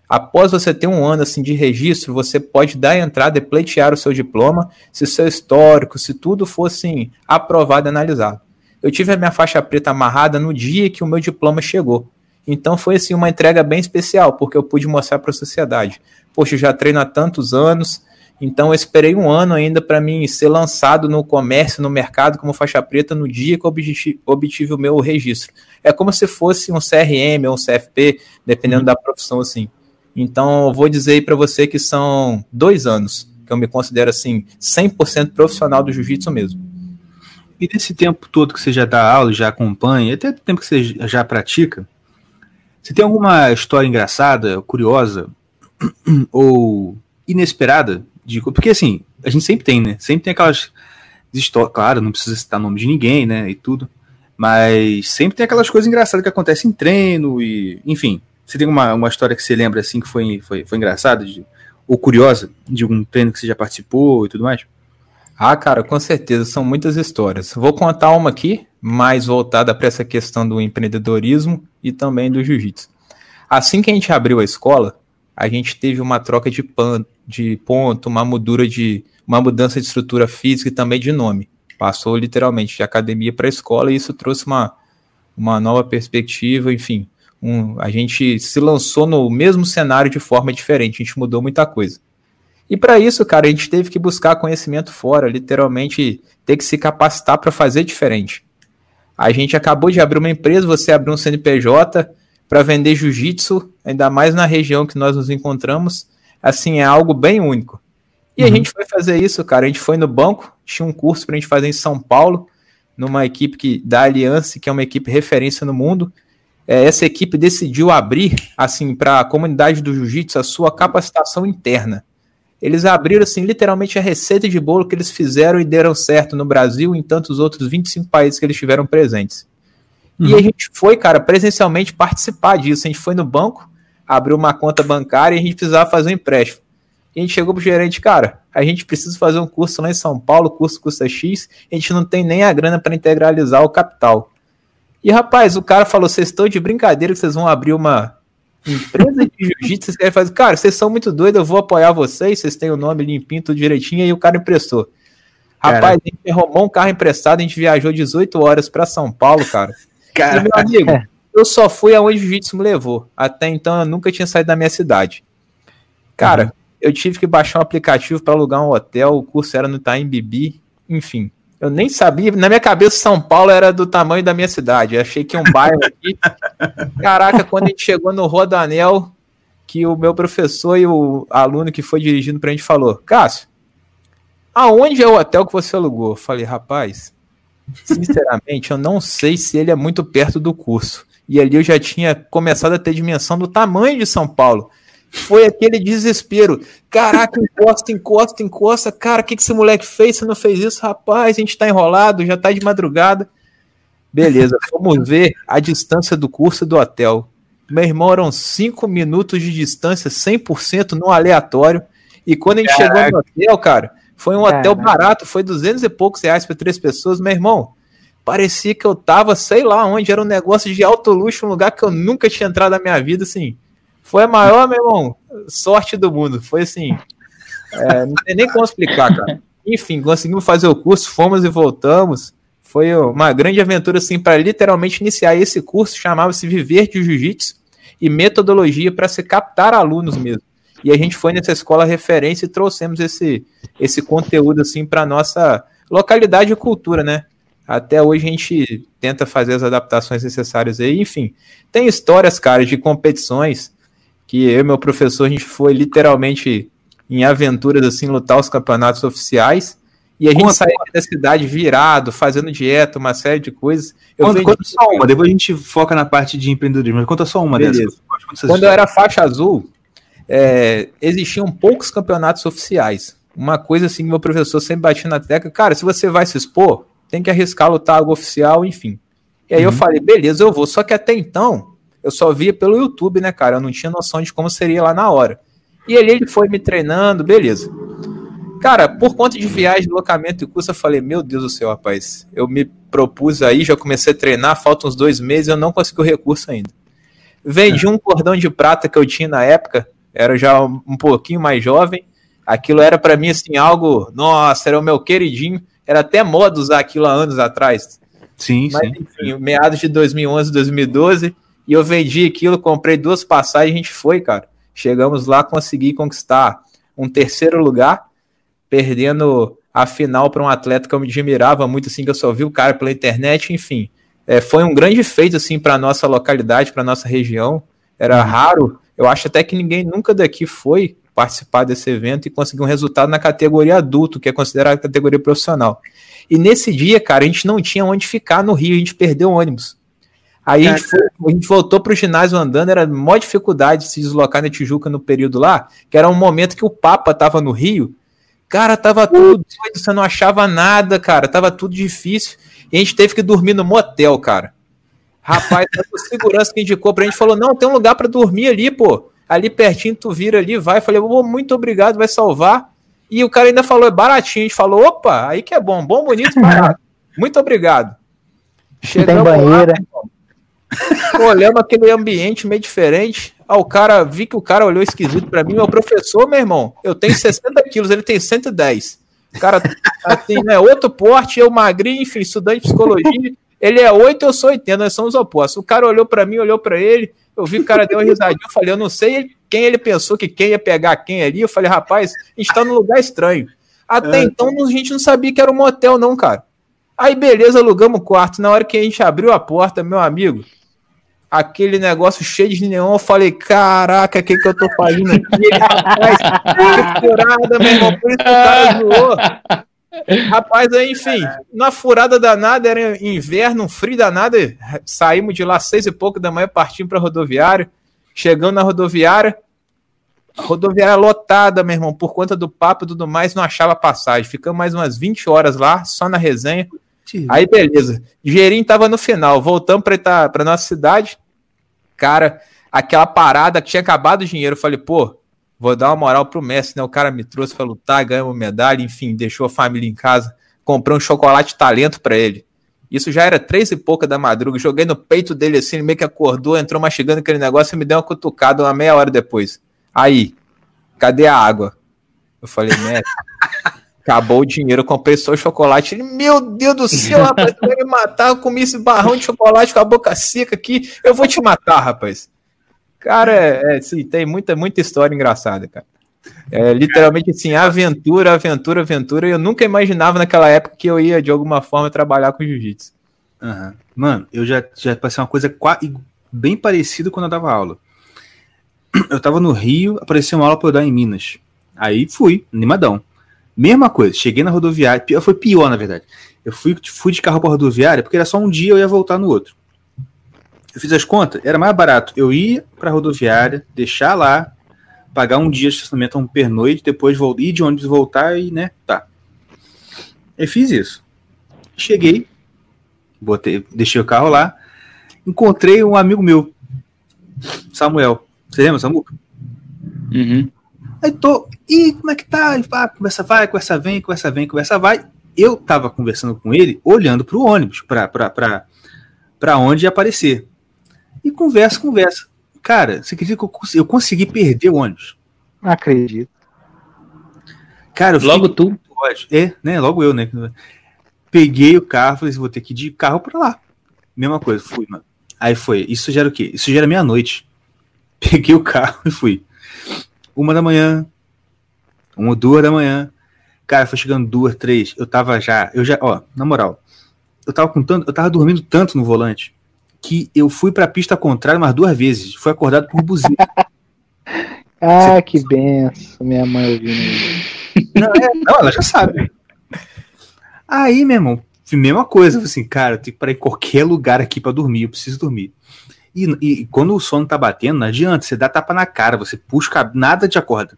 Speaker 5: Após você ter um ano assim de registro, você pode dar entrada e pleitear o seu diploma, se seu histórico, se tudo fosse assim, aprovado e analisado. Eu tive a minha faixa preta amarrada no dia que o meu diploma chegou. Então foi assim uma entrega bem especial, porque eu pude mostrar para a sociedade. Poxa, eu já treino há tantos anos, então eu esperei um ano ainda para mim ser lançado no comércio, no mercado como faixa preta no dia que eu obtive, obtive o meu registro. É como se fosse um CRM ou um CFP, dependendo uhum. da profissão assim. Então eu vou dizer aí para você que são dois anos que eu me considero assim 100% profissional do jiu-jitsu mesmo.
Speaker 1: E nesse tempo todo que você já dá aula, já acompanha, até o tempo que você já pratica, você tem alguma história engraçada, curiosa ou inesperada? De, porque assim, a gente sempre tem, né? Sempre tem aquelas histórias, claro, não precisa citar nome de ninguém, né? E tudo. Mas sempre tem aquelas coisas engraçadas que acontecem em treino e, enfim. Você tem uma, uma história que você lembra assim que foi, foi, foi engraçada de, ou curiosa de algum treino que você já participou e tudo mais?
Speaker 5: Ah, cara, com certeza, são muitas histórias. Vou contar uma aqui, mais voltada para essa questão do empreendedorismo e também do jiu-jitsu. Assim que a gente abriu a escola, a gente teve uma troca de, pan, de ponto, uma mudura de uma mudança de estrutura física e também de nome. Passou literalmente de academia para escola e isso trouxe uma, uma nova perspectiva, enfim. Um, a gente se lançou no mesmo cenário de forma diferente, a gente mudou muita coisa. E para isso, cara, a gente teve que buscar conhecimento fora, literalmente ter que se capacitar para fazer diferente. A gente acabou de abrir uma empresa, você abriu um CNPJ para vender jiu-jitsu, ainda mais na região que nós nos encontramos. Assim, é algo bem único. E uhum. a gente foi fazer isso, cara. A gente foi no banco, tinha um curso para a gente fazer em São Paulo, numa equipe que, da Aliança, que é uma equipe referência no mundo. É, essa equipe decidiu abrir, assim, para a comunidade do jiu-jitsu a sua capacitação interna. Eles abriram, assim, literalmente a receita de bolo que eles fizeram e deram certo no Brasil e em tantos outros 25 países que eles tiveram presentes. Uhum. E a gente foi, cara, presencialmente participar disso. A gente foi no banco, abriu uma conta bancária e a gente precisava fazer um empréstimo. E a gente chegou pro gerente, cara, a gente precisa fazer um curso lá em São Paulo, o curso custa X, a gente não tem nem a grana para integralizar o capital. E rapaz, o cara falou: vocês estão de brincadeira que vocês vão abrir uma Empresa de jiu-jitsu, vocês querem fazer. Cara, vocês são muito doidos, eu vou apoiar vocês, vocês têm o nome limpinho, tudo direitinho, e o cara emprestou. Rapaz, cara. a gente arrumou um carro emprestado, a gente viajou 18 horas para São Paulo, cara. Cara, e, meu amigo, eu só fui aonde o jiu-jitsu me levou. Até então eu nunca tinha saído da minha cidade. Cara, uhum. eu tive que baixar um aplicativo para alugar um hotel, o curso era no Itaim Bibi, enfim. Eu nem sabia, na minha cabeça São Paulo era do tamanho da minha cidade. Eu achei que um bairro aqui. Caraca, quando a gente chegou no Rodanel, que o meu professor e o aluno que foi dirigindo pra gente falou: Cássio, aonde é o hotel que você alugou? Eu falei, rapaz, sinceramente, eu não sei se ele é muito perto do curso. E ali eu já tinha começado a ter dimensão do tamanho de São Paulo. Foi aquele desespero. Caraca, encosta, encosta, encosta. Cara, o que, que esse moleque fez? Você não fez isso? Rapaz, a gente tá enrolado, já tá de madrugada. Beleza, vamos ver a distância do curso do hotel. Meu irmão, eram cinco minutos de distância, 100% no aleatório. E quando a gente Caraca. chegou no hotel, cara, foi um hotel barato, foi duzentos e poucos reais para três pessoas. Meu irmão, parecia que eu tava, sei lá onde, era um negócio de alto luxo, um lugar que eu nunca tinha entrado na minha vida, assim. Foi a maior, meu irmão, sorte do mundo. Foi assim. É, não tem nem como explicar, cara. Enfim, conseguimos fazer o curso, fomos e voltamos. Foi uma grande aventura, assim, para literalmente iniciar esse curso. Chamava-se Viver de Jiu-Jitsu e Metodologia para se captar alunos mesmo. E a gente foi nessa escola referência e trouxemos esse, esse conteúdo, assim, para nossa localidade e cultura, né? Até hoje a gente tenta fazer as adaptações necessárias aí. Enfim, tem histórias, cara, de competições que eu e meu professor, a gente foi literalmente em aventuras assim, lutar os campeonatos oficiais. E a gente Conta, saiu da cidade virado, fazendo dieta, uma série de coisas.
Speaker 1: Eu conta, conta só uma, depois a gente foca na parte de empreendedorismo, mas conta só uma Beleza.
Speaker 5: dessas. Quando eu era faixa azul, é, existiam poucos campeonatos oficiais. Uma coisa assim que meu professor sempre batia na tecla, cara, se você vai se expor, tem que arriscar lutar algo oficial, enfim. E aí uhum. eu falei, beleza, eu vou. Só que até então, eu só via pelo YouTube, né, cara? Eu não tinha noção de como seria lá na hora. E ali ele foi me treinando, beleza. Cara, por conta de viagem, deslocamento e curso, eu falei, meu Deus do céu, rapaz. Eu me propus aí, já comecei a treinar, faltam uns dois meses, eu não consegui o recurso ainda. Vendi é. um cordão de prata que eu tinha na época, era já um pouquinho mais jovem. Aquilo era para mim, assim, algo, nossa, era o meu queridinho. Era até moda usar aquilo há anos atrás.
Speaker 1: Sim,
Speaker 5: Mas,
Speaker 1: sim.
Speaker 5: enfim, meados de 2011, 2012, e eu vendi aquilo, comprei duas passagens, a gente foi, cara. Chegamos lá, consegui conquistar um terceiro lugar, perdendo a final para um atleta que eu me admirava muito, assim, que eu só vi o cara pela internet, enfim. É, foi um grande feito, assim, para nossa localidade, para nossa região. Era raro, eu acho até que ninguém nunca daqui foi participar desse evento e conseguir um resultado na categoria adulto, que é considerada categoria profissional. E nesse dia, cara, a gente não tinha onde ficar no Rio, a gente perdeu o ônibus. Aí a gente, foi- a gente voltou pro ginásio andando, era maior dificuldade de se deslocar na Tijuca no período lá, que era um momento que o Papa tava no Rio. Cara, tava tudo doido, você não achava nada, cara, tava tudo difícil. E a gente teve que dormir no motel, cara. Rapaz, o segurança que indicou pra gente falou: não, tem um lugar pra dormir ali, pô. Ali pertinho, tu vira ali, vai. Eu falei, "Ô, muito obrigado, vai salvar. E o cara ainda falou, é baratinho. A gente falou, opa, aí que é bom, bom, bonito, barato. Muito obrigado.
Speaker 4: Tem banheira.
Speaker 5: olhamos aquele ambiente meio diferente. Ah, o cara, vi que o cara olhou esquisito pra mim. Meu professor, meu irmão, eu tenho 60 quilos, ele tem 110. O cara, assim, né, outro porte, eu magrinho, enfim, estudante de psicologia. Ele é 8, eu sou 80, nós somos opostos. O cara olhou pra mim, olhou pra ele, eu vi que o cara deu uma risadinha, eu falei, eu não sei quem ele pensou que quem ia pegar quem ali. Eu falei, rapaz, a gente tá num lugar estranho. Até então a gente não sabia que era um motel, não, cara. Aí, beleza, alugamos o quarto. Na hora que a gente abriu a porta, meu amigo, aquele negócio cheio de neon, eu falei, caraca, o que que eu tô fazendo aqui? Rapaz, que furada, meu irmão, por isso que o cara zoou. Rapaz, aí, enfim, na furada danada, era inverno, um frio danado, saímos de lá seis e pouco da manhã, partimos pra rodoviária, chegando na rodoviária, a rodoviária lotada, meu irmão, por conta do papo e tudo mais, não achava passagem. Ficamos mais umas 20 horas lá, só na resenha. Aí, beleza. Dinheirinho tava no final. Voltamos pra nossa cidade. Cara, aquela parada que tinha acabado o dinheiro. Eu falei, pô, vou dar uma moral pro Messi, né? O cara me trouxe pra lutar, ganhamos medalha, enfim, deixou a família em casa. Comprei um chocolate talento pra ele. Isso já era três e pouca da madruga. Joguei no peito dele assim, ele meio que acordou, entrou mastigando aquele negócio e me deu uma cutucada uma meia hora depois. Aí, cadê a água? Eu falei, Messi. Acabou o dinheiro, comprei só o chocolate. Ele, meu Deus do céu, rapaz, tu vai me matar. Eu comi esse barrão de chocolate com a boca seca aqui. Eu vou te matar, rapaz. Cara, é, é, tem muita, muita história engraçada, cara. É literalmente assim, aventura, aventura, aventura. Eu nunca imaginava naquela época que eu ia, de alguma forma, trabalhar com jiu-jitsu.
Speaker 1: Aham. Mano, eu já, já passei uma coisa bem parecida quando eu dava aula. Eu tava no Rio, apareceu uma aula pra eu dar em Minas. Aí fui, animadão. Mesma coisa, cheguei na rodoviária, pior- foi pior na verdade. Eu fui, fui de carro pra rodoviária porque era só um dia eu ia voltar no outro. Eu fiz as contas, era mais barato. Eu ia pra rodoviária, deixar lá, pagar um dia de estacionamento, um pernoite, depois vol- ir de ônibus voltar e, né, tá. Eu fiz isso. Cheguei, botei, deixei o carro lá, encontrei um amigo meu, Samuel. Você lembra, Samuel?
Speaker 3: Uhum.
Speaker 1: Aí tô, e como é que tá? E, pá, conversa vai, conversa vem, conversa vem, conversa vai. Eu tava conversando com ele, olhando pro ônibus, pra, pra, pra, pra onde ia aparecer. E conversa, conversa. Cara, você acredita que eu, cons- eu consegui perder o ônibus?
Speaker 4: Não acredito.
Speaker 1: Cara, eu fiquei
Speaker 3: Logo tu.
Speaker 1: ódio. É, né? Logo eu, né? Peguei o carro, falei assim, vou ter que ir de carro pra lá. Mesma coisa, fui, mano. Aí foi. Isso já era o quê? Isso já era meia-noite. Peguei o carro e fui. Uma da manhã. Uma, duas da manhã. Cara, foi chegando duas, três. Eu tava já. Eu já, ó, na moral. Eu tava com tanto. Eu tava dormindo tanto no volante que eu fui pra pista contrária umas duas vezes. Fui acordado por buzina.
Speaker 4: Ah, que benção, minha mãe ouvindo.
Speaker 1: Não, é, não, ela já sabe. Aí, meu irmão, mesma coisa, eu falei assim, cara, eu tenho que parar em qualquer lugar aqui pra dormir, eu preciso dormir. E, e quando o sono tá batendo, não adianta, você dá tapa na cara, você puxa, nada te acorda.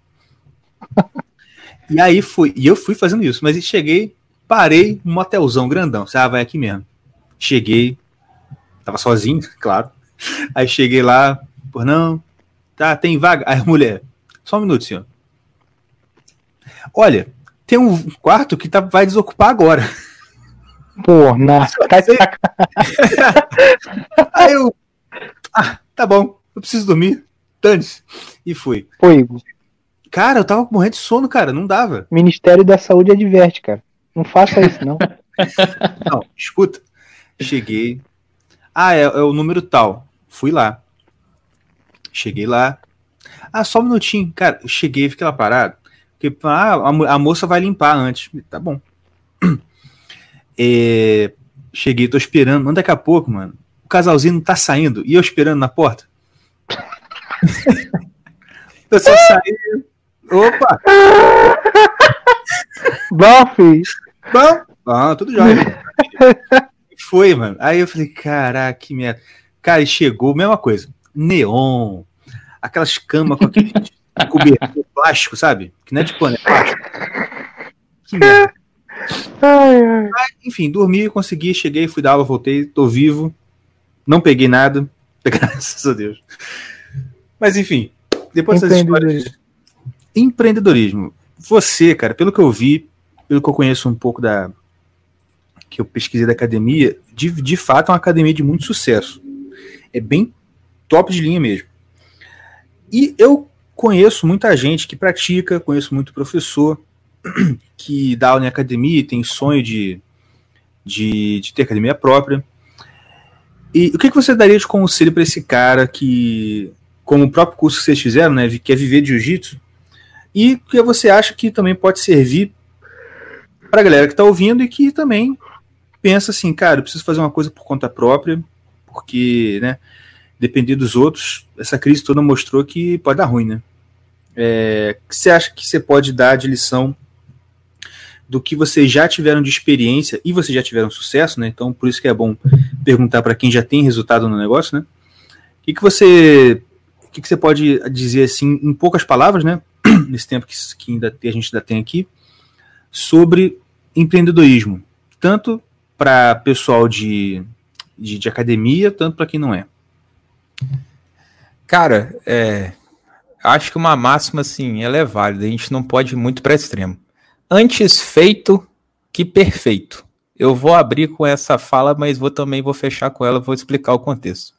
Speaker 1: e aí fui, e eu fui fazendo isso, mas cheguei, parei, um motelzão grandão, você ah, vai aqui mesmo. Cheguei, tava sozinho, claro. Aí cheguei lá, por não, tá, tem vaga? Aí mulher, só um minuto, senhor. Olha, tem um quarto que tá, vai desocupar agora.
Speaker 4: Pô, na, tá de sacanagem.
Speaker 1: Aí eu. Ah, tá bom, eu preciso dormir. Dane-se. E fui.
Speaker 4: Pô, Igor,
Speaker 1: Cara, eu tava morrendo de sono, cara, não dava.
Speaker 4: Ministério da Saúde adverte, cara. Não faça isso, não.
Speaker 1: Não, escuta. Cheguei. Ah, é, é o número tal. Fui lá. Cheguei lá. Ah, só um minutinho. Cara, eu cheguei fiquei lá parado. Porque ah, a, a, moça vai limpar antes. Tá bom. É, cheguei, tô esperando. Mas daqui a pouco, mano, o casalzinho não tá saindo. E eu esperando na porta. o pessoal saiu. Opa!
Speaker 4: Bom, filho.
Speaker 1: Bom, bom, tudo jóia. Foi, mano. Aí eu falei, caraca, que merda. Cara, e chegou, mesma coisa. Neon. Aquelas camas com aquele cobertor plástico, sabe? Que não é de pano, é plástico. Que merda. Ai, ai. Mas, enfim, dormi, consegui, cheguei, fui dar aula, voltei, tô vivo. Não peguei nada. Graças a Deus. Mas enfim, depois dessas histórias. Empreendedorismo. Você, cara, pelo que eu vi, pelo que eu conheço um pouco da. que eu pesquisei da academia, de, de fato é uma academia de muito sucesso. É bem top de linha mesmo. E eu conheço muita gente que pratica, conheço muito professor que dá aula em academia e tem sonho de, de, de ter academia própria. E o que, que você daria de conselho para esse cara que, como o próprio curso que vocês fizeram, né, quer viver de jiu-jitsu, e que você acha que também pode servir para a galera que está ouvindo e que também pensa assim, cara, eu preciso fazer uma coisa por conta própria, porque, né, depender dos outros, essa crise toda mostrou que pode dar ruim, né? É, o que você acha que você pode dar de lição do que vocês já tiveram de experiência e vocês já tiveram sucesso, né? Então, por isso que é bom perguntar para quem já tem resultado no negócio, né? O que, que você o que, que você pode dizer assim em poucas palavras, né? Nesse tempo que, que ainda a gente ainda tem aqui sobre empreendedorismo, tanto para pessoal de, de, de academia, tanto para quem não é.
Speaker 5: Cara, é, acho que uma máxima assim, ela é válida. A gente não pode ir muito para extremo. Antes feito que perfeito. Eu vou abrir com essa fala, mas vou também vou fechar com ela, vou explicar o contexto.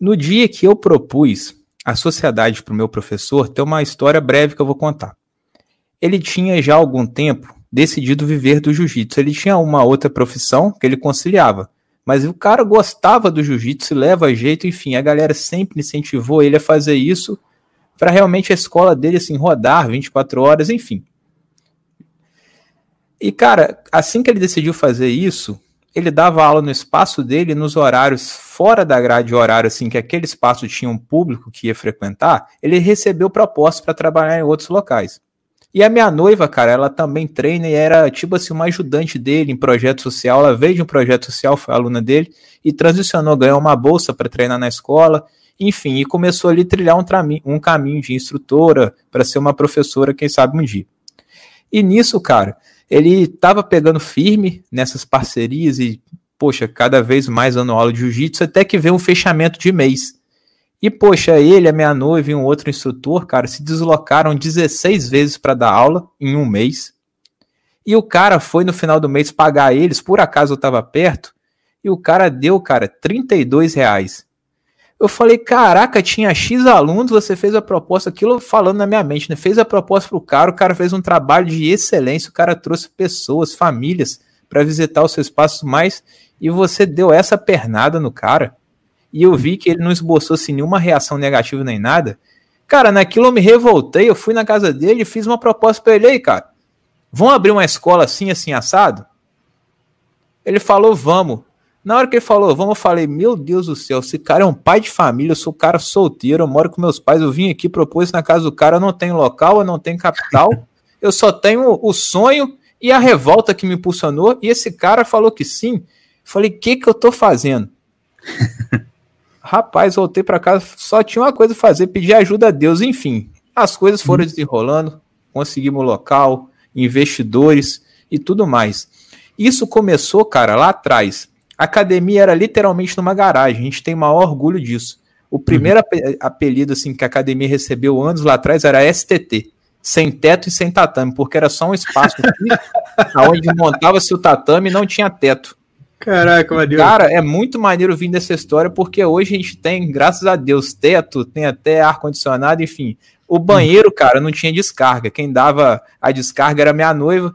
Speaker 5: No dia que eu propus a sociedade para o meu professor, tem uma história breve que eu vou contar. Ele tinha já algum tempo decidido viver do jiu-jitsu. Ele tinha uma outra profissão que ele conciliava, mas o cara gostava do jiu-jitsu, leva jeito, enfim, a galera sempre incentivou ele a fazer isso para realmente a escola dele assim rodar 24 horas, enfim. E, cara, assim que ele decidiu fazer isso, ele dava aula no espaço dele, nos horários fora da grade horário, assim, que aquele espaço tinha um público que ia frequentar, ele recebeu propostas para trabalhar em outros locais. E a minha noiva, cara, ela também treina e era tipo assim, uma ajudante dele em projeto social. Ela veio de um projeto social, foi aluna dele, e transicionou, ganhou uma bolsa para treinar na escola, enfim, e começou ali a trilhar um, um caminho de instrutora para ser uma professora, quem sabe um dia. E nisso, cara, ele estava pegando firme nessas parcerias e, poxa, cada vez mais dando aula de jiu-jitsu, até que veio um fechamento de mês. E, poxa, ele, a minha noiva e um outro instrutor, cara, se deslocaram 16 vezes para dar aula em um mês. E o cara foi no final do mês pagar eles, por acaso eu estava perto, e o cara deu, cara, 32 reais. Eu falei, caraca, tinha X alunos, você fez a proposta, aquilo falando na minha mente, né? Fez a proposta pro cara, o cara fez um trabalho de excelência, o cara trouxe pessoas, famílias para visitar o seu espaço mais e você deu essa pernada no cara. E eu vi que ele não esboçou assim, nenhuma reação negativa nem nada. Cara, naquilo eu me revoltei, eu fui na casa dele e fiz uma proposta para ele aí, cara. Vão abrir uma escola assim, assim, assado? Ele falou, vamos. Na hora que ele falou, vamos, eu falei, meu Deus do céu, esse cara é um pai de família, eu sou um cara solteiro, eu moro com meus pais, eu vim aqui, propus na casa do cara, eu não tenho local, eu não tenho capital, eu só tenho o sonho e a revolta que me impulsionou, e esse cara falou que sim. Falei, o que que eu tô fazendo? Rapaz, voltei para casa, só tinha uma coisa a fazer, pedir ajuda a Deus, enfim. As coisas foram desenrolando, conseguimos local, investidores e tudo mais. Isso começou, cara, lá atrás a academia era literalmente numa garagem, a gente tem maior orgulho disso. O primeiro uhum. apelido assim que a academia recebeu anos lá atrás era STT, sem teto e sem tatame, porque era só um espaço onde montava-se o tatame e não tinha teto.
Speaker 1: Caraca, maneiro.
Speaker 5: Cara, é muito maneiro vir dessa história, porque hoje a gente tem, graças a Deus, teto, tem até ar-condicionado, enfim. O banheiro, cara, não tinha descarga. Quem dava a descarga era minha noiva.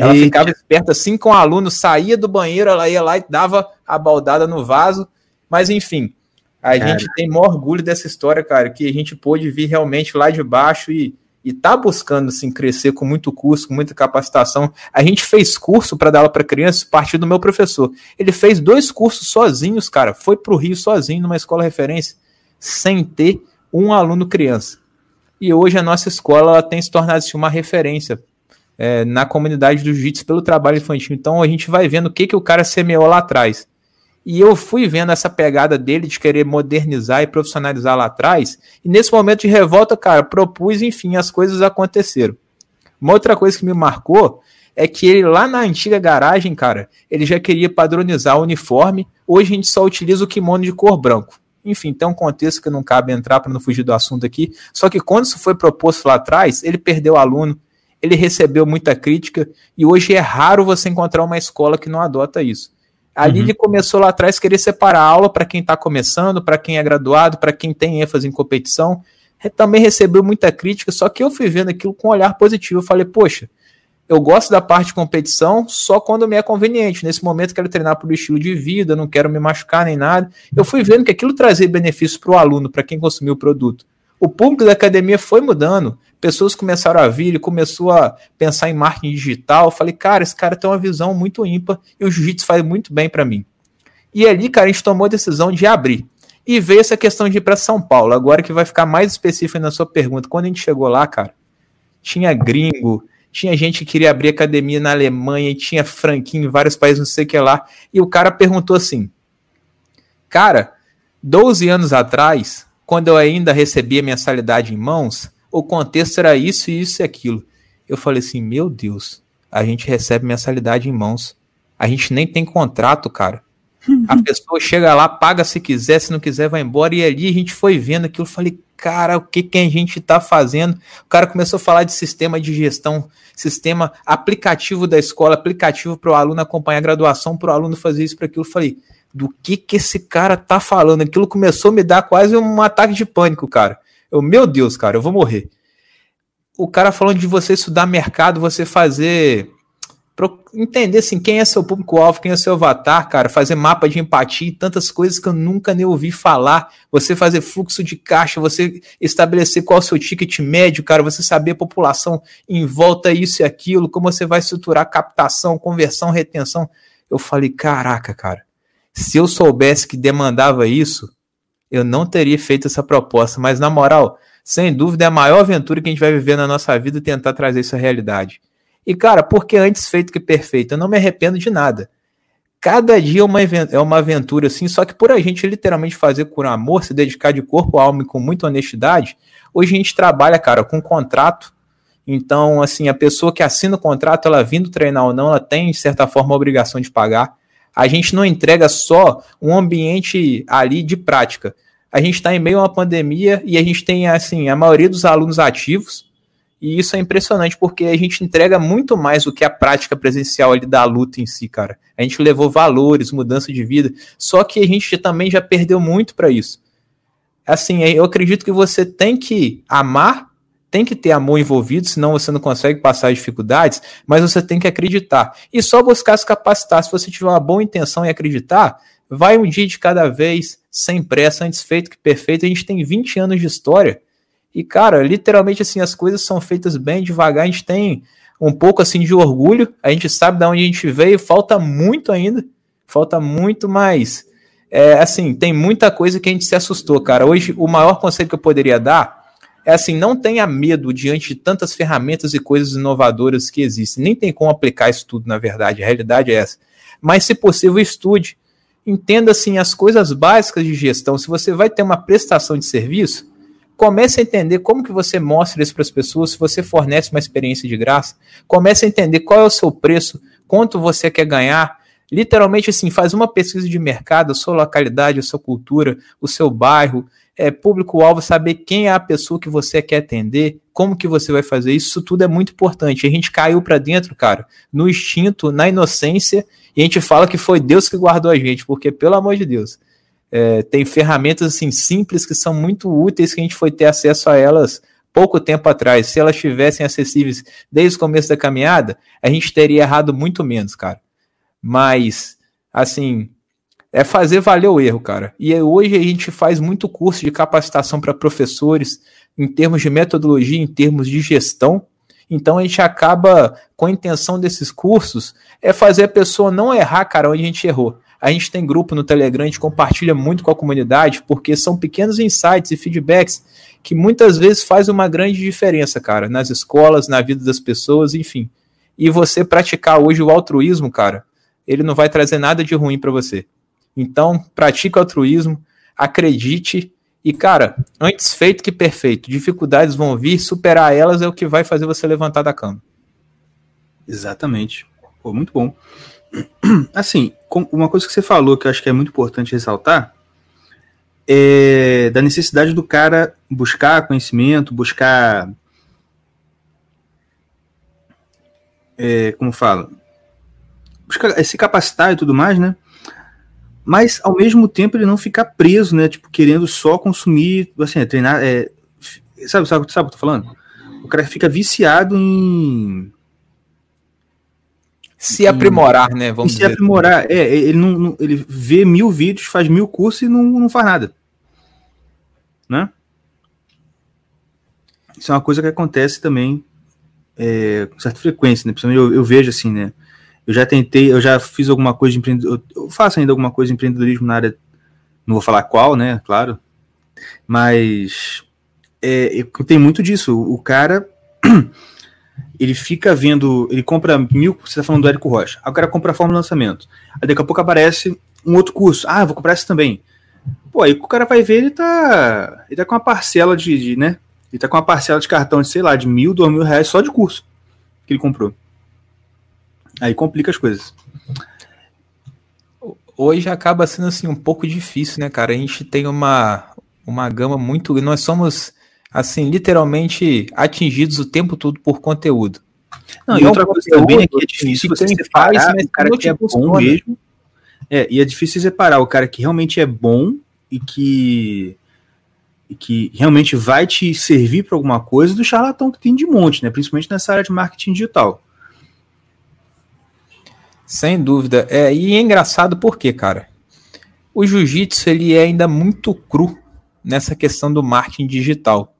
Speaker 5: Ela Eita. ficava esperta assim com o aluno, saía do banheiro, ela ia lá e dava a baldada no vaso. Mas enfim, a cara. gente tem maior orgulho dessa história, cara, que a gente pôde vir realmente lá de baixo e, e tá buscando assim crescer com muito curso, com muita capacitação. A gente fez curso para dar aula para crianças a partir do meu professor. Ele fez dois cursos sozinhos, cara, foi para o Rio sozinho numa escola referência, sem ter um aluno criança. E hoje a nossa escola tem se tornado assim, uma referência é, na comunidade do jiu-jitsu pelo trabalho infantil. Então a gente vai vendo o que, que o cara semeou lá atrás. E eu fui vendo essa pegada dele de querer modernizar e profissionalizar lá atrás. E nesse momento de revolta, cara, propus, enfim, as coisas aconteceram. Uma outra coisa que me marcou é que ele lá na antiga garagem, cara, ele já queria padronizar o uniforme. Hoje a gente só utiliza o kimono de cor branco. Enfim, tem um contexto que não cabe entrar para não fugir do assunto aqui. Só que quando isso foi proposto lá atrás, ele perdeu aluno, ele recebeu muita crítica e hoje é raro você encontrar uma escola que não adota isso. Ali uhum. ele começou lá atrás querer separar a aula para quem está começando, para quem é graduado, para quem tem ênfase em competição. Também recebeu muita crítica, só que eu fui vendo aquilo com um olhar positivo. Eu falei, poxa, eu gosto da parte de competição só quando me é conveniente. Nesse momento quero treinar por estilo de vida, não quero me machucar nem nada. Eu fui vendo que aquilo trazia benefícios para o aluno, para quem consumiu o produto o público da academia foi mudando. Pessoas começaram a vir, ele começou a pensar em marketing digital. Eu falei, cara, esse cara tem uma visão muito ímpar e o jiu-jitsu faz muito bem para mim. E ali, cara, a gente tomou a decisão de abrir. E veio essa questão de ir para São Paulo. Agora que vai ficar mais específico na sua pergunta. Quando a gente chegou lá, cara, tinha gringo, tinha gente que queria abrir academia na Alemanha, tinha franquinho em vários países, não sei o que lá. E o cara perguntou assim: Cara, 12 anos atrás, quando eu ainda recebia mensalidade em mãos, o contexto era isso, isso e aquilo. Eu falei assim: meu Deus, a gente recebe mensalidade em mãos. A gente nem tem contrato, cara. A pessoa chega lá, paga se quiser, se não quiser, vai embora. E ali a gente foi vendo aquilo. Eu falei, cara, o que, que a gente tá fazendo? O cara começou a falar de sistema de gestão, sistema aplicativo da escola, aplicativo para o aluno acompanhar a graduação, para o aluno fazer isso, para aquilo. Eu falei, do que que esse cara tá falando. Aquilo começou a me dar quase um ataque de pânico, cara. Eu, meu Deus, cara, eu vou morrer. O cara falando de você estudar mercado, você fazer entender assim, quem é seu público-alvo, quem é seu avatar, cara, fazer mapa de empatia e tantas coisas que eu nunca nem ouvi falar. Você fazer fluxo de caixa, você estabelecer qual é o seu ticket médio, cara, você saber a população em volta isso e aquilo, como você vai estruturar captação, conversão, retenção. Eu falei, caraca, cara, se eu soubesse que demandava isso, eu não teria feito essa proposta. Mas, na moral, sem dúvida, é a maior aventura que a gente vai viver na nossa vida tentar trazer isso à realidade. E, cara, porque antes feito que perfeito, eu não me arrependo de nada. Cada dia é uma, é uma aventura, assim, só que por a gente literalmente fazer por amor, se dedicar de corpo, alma e com muita honestidade, hoje a gente trabalha, cara, com contrato. Então, assim, a pessoa que assina o contrato, ela vindo treinar ou não, ela tem, de certa forma, a obrigação de pagar. A gente não entrega só um ambiente ali de prática. A gente está em meio a uma pandemia e a gente tem assim a maioria dos alunos ativos e isso é impressionante porque a gente entrega muito mais do que a prática presencial ali da luta em si, cara. A gente levou valores, mudança de vida, só que a gente também já perdeu muito para isso. Assim, eu acredito que você tem que amar tem que ter amor envolvido, senão você não consegue passar as dificuldades, mas você tem que acreditar. E só buscar se capacitar. Se você tiver uma boa intenção em acreditar, vai um dia de cada vez, sem pressa, antes feito que perfeito. A gente tem 20 anos de história. E, cara, literalmente assim, as coisas são feitas bem devagar. A gente tem um pouco assim de orgulho, a gente sabe de onde a gente veio, falta muito ainda, falta muito mais. É, assim, tem muita coisa que a gente se assustou, cara. Hoje, o maior conselho que eu poderia dar é assim, não tenha medo diante de tantas ferramentas e coisas inovadoras que existem. Nem tem como aplicar isso tudo, na verdade. A realidade é essa. Mas, se possível, estude. Entenda, assim, as coisas básicas de gestão. Se você vai ter uma prestação de serviço, comece a entender como que você mostra isso para as pessoas, se você fornece uma experiência de graça. Comece a entender qual é o seu preço, quanto você quer ganhar. Literalmente, assim, faz uma pesquisa de mercado, a sua localidade, a sua cultura, o seu bairro, é, público-alvo, saber quem é a pessoa que você quer atender, como que você vai fazer isso, tudo é muito importante. A gente caiu para dentro, cara, no instinto, na inocência, e a gente fala que foi Deus que guardou a gente, porque, pelo amor de Deus, é, tem ferramentas assim simples que são muito úteis que a gente foi ter acesso a elas pouco tempo atrás, se elas estivessem acessíveis desde o começo da caminhada, a gente teria errado muito menos, cara. Mas, assim, é fazer valer o erro, cara. E hoje a gente faz muito curso de capacitação para professores em termos de metodologia, em termos de gestão. Então a gente acaba com a intenção desses cursos é fazer a pessoa não errar, cara, onde a gente errou. A gente tem grupo no Telegram, a gente compartilha muito com a comunidade, porque são pequenos insights e feedbacks que muitas vezes faz uma grande diferença, cara, nas escolas, na vida das pessoas, enfim. E você praticar hoje o altruísmo, cara, ele não vai trazer nada de ruim para você. Então, pratique o altruísmo, acredite e, cara, antes feito que perfeito. Dificuldades vão vir, superar elas é o que vai fazer você levantar da cama.
Speaker 1: Exatamente. Pô, muito bom. Assim, uma coisa que você falou que eu acho que é muito importante ressaltar é da necessidade do cara buscar conhecimento, buscar. É, como fala? Buscar é, se capacitar e tudo mais, né? Mas ao mesmo tempo ele não ficar preso, né? Tipo, querendo só consumir, assim, treinar. É, sabe, sabe, sabe o que eu tô falando? O cara fica viciado em
Speaker 5: se aprimorar, né?
Speaker 1: Vamos se dizer. aprimorar. É, ele não, não, ele vê mil vídeos, faz mil cursos e não, não faz nada. Né? Isso é uma coisa que acontece também é, com certa frequência, né? Principalmente eu, eu, vejo assim, né? Eu já tentei, eu já fiz alguma coisa de empreendedorismo, eu faço ainda alguma coisa de empreendedorismo na área, não vou falar qual, né? Claro. Mas é, tem muito disso. O cara ele fica vendo, ele compra mil, você tá falando do Érico Rocha, aí o cara compra a forma de lançamento, aí daqui a pouco aparece um outro curso, ah, vou comprar esse também. Pô, aí o cara vai ver, ele tá, ele tá com uma parcela de, de né, ele tá com uma parcela de cartão de, sei lá, de mil, dois mil reais só de curso que ele comprou. Aí complica as coisas.
Speaker 5: Hoje acaba sendo assim um pouco difícil, né, cara? A gente tem uma, uma gama muito. Nós somos assim, literalmente atingidos o tempo todo por conteúdo.
Speaker 1: Não, e, e outra coisa também é que é difícil você separar faz, o cara que é bom mesmo. É, e é difícil separar o cara que realmente é bom e que e que realmente vai te servir para alguma coisa do charlatão que tem de monte, né? Principalmente nessa área de marketing digital.
Speaker 5: Sem dúvida. É, e é engraçado porque, cara, o jiu-jitsu ele é ainda muito cru nessa questão do marketing digital.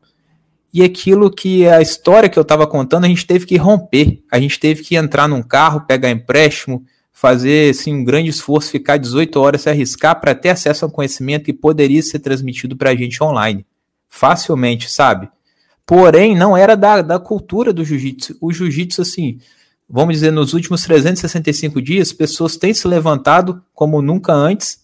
Speaker 5: E aquilo que a história que eu estava contando, a gente teve que romper. A gente teve que entrar num carro, pegar empréstimo, fazer assim, um grande esforço, ficar 18 horas, se arriscar para ter acesso ao conhecimento que poderia ser transmitido para a gente online. Facilmente, sabe? Porém, não era da, da cultura do jiu-jitsu. O jiu-jitsu, assim, vamos dizer, nos últimos 365 dias, pessoas têm se levantado como nunca antes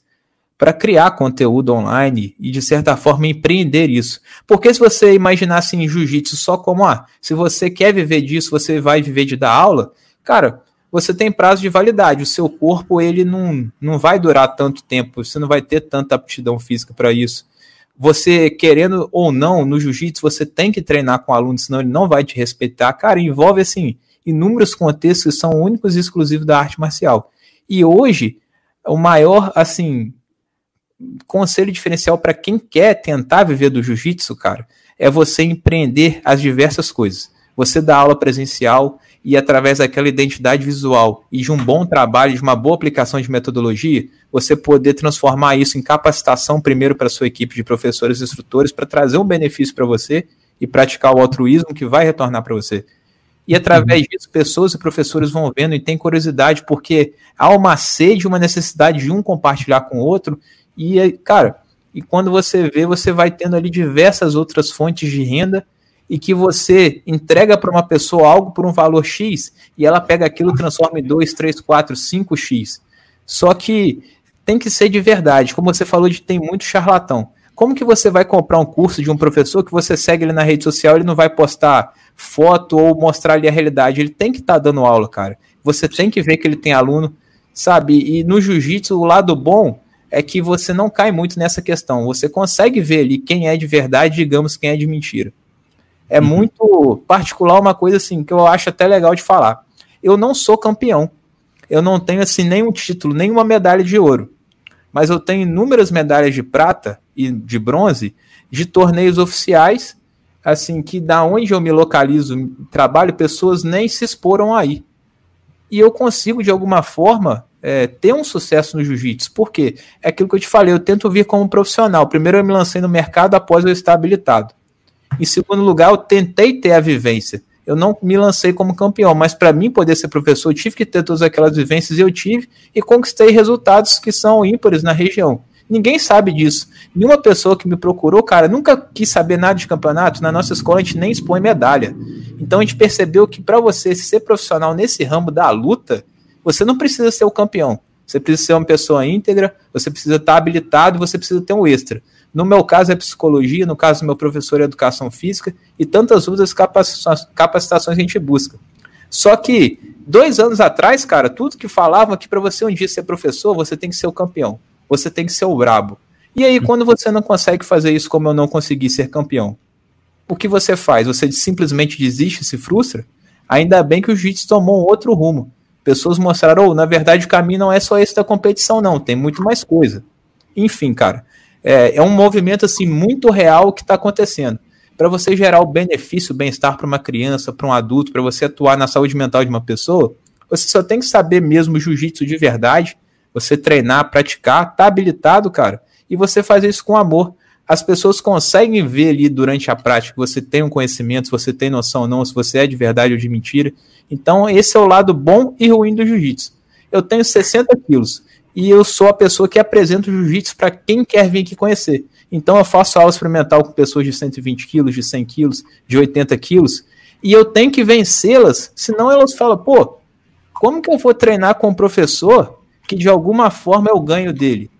Speaker 5: para criar conteúdo online e, de certa forma, empreender isso. Porque se você imaginasse em jiu-jitsu só como, ah, se você quer viver disso, você vai viver de dar aula, cara, você tem prazo de validade. O seu corpo, ele não, não vai durar tanto tempo, você não vai ter tanta aptidão física para isso. Você, querendo ou não, no jiu-jitsu, você tem que treinar com o aluno, senão ele não vai te respeitar. Cara, envolve, assim, inúmeros contextos que são únicos e exclusivos da arte marcial. E hoje, o maior, assim, conselho diferencial para quem quer tentar viver do jiu-jitsu, cara, é você empreender as diversas coisas. Você dá aula presencial e através daquela identidade visual e de um bom trabalho, de uma boa aplicação de metodologia, você poder transformar isso em capacitação primeiro para sua equipe de professores e instrutores para trazer um benefício para você e praticar o altruísmo que vai retornar para você. E através uhum. disso, pessoas e professores vão vendo e têm curiosidade, porque há uma sede, uma necessidade de um compartilhar com o outro, e, cara, e quando você vê, você vai tendo ali diversas outras fontes de renda e que você entrega para uma pessoa algo por um valor X e ela pega aquilo e transforma em 2, 3, 4, 5X. Só que tem que ser de verdade. Como você falou, de tem muito charlatão. Como que você vai comprar um curso de um professor que você segue ele na rede social, ele não vai postar foto ou mostrar ali a realidade, ele tem que estar tá dando aula, cara. Você tem que ver que ele tem aluno, sabe? E no jiu-jitsu, o lado bom é que você não cai muito nessa questão. Você consegue ver ali quem é de verdade, digamos, quem é de mentira. É uhum. muito particular uma coisa assim que eu acho até legal de falar. Eu não sou campeão. Eu não tenho assim nenhum título, nenhuma medalha de ouro. Mas eu tenho inúmeras medalhas de prata e de bronze de torneios oficiais assim, que da onde eu me localizo, trabalho, pessoas nem se exporam aí. E eu consigo, de alguma forma, é, ter um sucesso no jiu-jitsu. Por quê? É aquilo que eu te falei, eu tento vir como profissional. Primeiro eu me lancei no mercado após eu estar habilitado. Em segundo lugar, eu tentei ter a vivência. Eu não me lancei como campeão, mas para mim poder ser professor, eu tive que ter todas aquelas vivências e eu tive e conquistei resultados que são ímpares na região. Ninguém sabe disso. Nenhuma pessoa que me procurou, cara, nunca quis saber nada de campeonato. Na nossa escola a gente nem expõe medalha. Então a gente percebeu que para você ser profissional nesse ramo da luta, você não precisa ser o campeão. Você precisa ser uma pessoa íntegra, você precisa estar habilitado, você precisa ter um extra. No meu caso é psicologia, no caso do meu professor é educação física e tantas outras capacitações, que a gente busca. Só que dois anos atrás, cara, tudo que falavam que para você um dia ser professor, você tem que ser o campeão você tem que ser o brabo. E aí, quando você não consegue fazer isso como eu não consegui ser campeão, o que você faz? Você simplesmente desiste, se frustra? Ainda bem que o jiu-jitsu tomou um outro rumo. Pessoas mostraram, oh, na verdade o caminho não é só esse da competição, não, tem muito mais coisa. Enfim, cara, é, é um movimento assim muito real que está acontecendo. Para você gerar o benefício, o bem-estar para uma criança, para um adulto, para você atuar na saúde mental de uma pessoa, você só tem que saber mesmo jiu-jitsu de verdade você treinar, praticar, tá habilitado, cara, e você fazer isso com amor. As pessoas conseguem ver ali durante a prática que você tem um conhecimento, se você tem noção ou não, se você é de verdade ou de mentira. Então, esse é o lado bom e ruim do jiu-jitsu. Eu tenho 60 quilos e eu sou a pessoa que apresenta o jiu-jitsu para quem quer vir aqui conhecer. Então, eu faço aula experimental com pessoas de 120 quilos, de 100 quilos, de 80 quilos, e eu tenho que vencê-las, senão elas falam, pô, como que eu vou treinar com um professor que de alguma forma o ganho dele.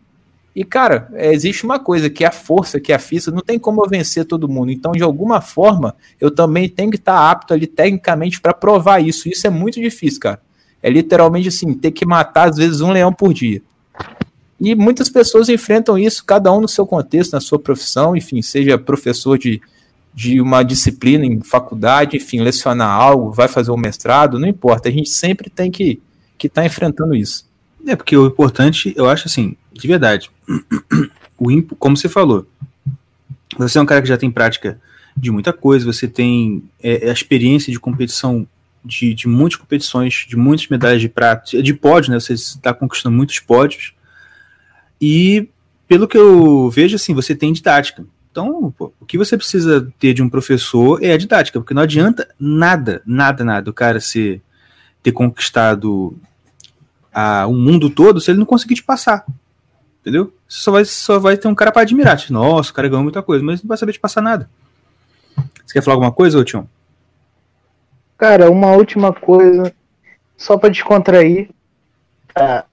Speaker 5: E, cara, é, existe uma coisa, que é a força, que é a física, não tem como eu vencer todo mundo. Então, de alguma forma, eu também tenho que estar apto ali tecnicamente para provar isso. Isso é muito difícil, cara. É literalmente assim, ter que matar, às vezes, um leão por dia. E muitas pessoas enfrentam isso, cada um no seu contexto, na sua profissão, enfim, seja professor de, de uma disciplina em faculdade, enfim, lecionar algo, vai fazer um mestrado, não importa. A gente sempre tem que estar que tá enfrentando isso.
Speaker 1: É, porque o importante, eu acho assim, de verdade, o como você falou, você é um cara que já tem prática de muita coisa, você tem é, a experiência de competição de, de muitas competições, de muitas medalhas de prata, de pódio, né? Você está conquistando muitos pódios. E pelo que eu vejo, assim, você tem didática. Então, pô, o que você precisa ter de um professor é a didática, porque não adianta nada, nada, nada o cara ser, ter conquistado a, o mundo todo se ele não conseguir te passar. Entendeu? Você só vai, só vai ter um cara para admirar. Tipo, Nossa, o cara ganhou muita coisa, mas não vai saber te passar nada. Você quer falar alguma coisa, ô Tião?
Speaker 4: Cara, uma última coisa, só para descontrair, tá,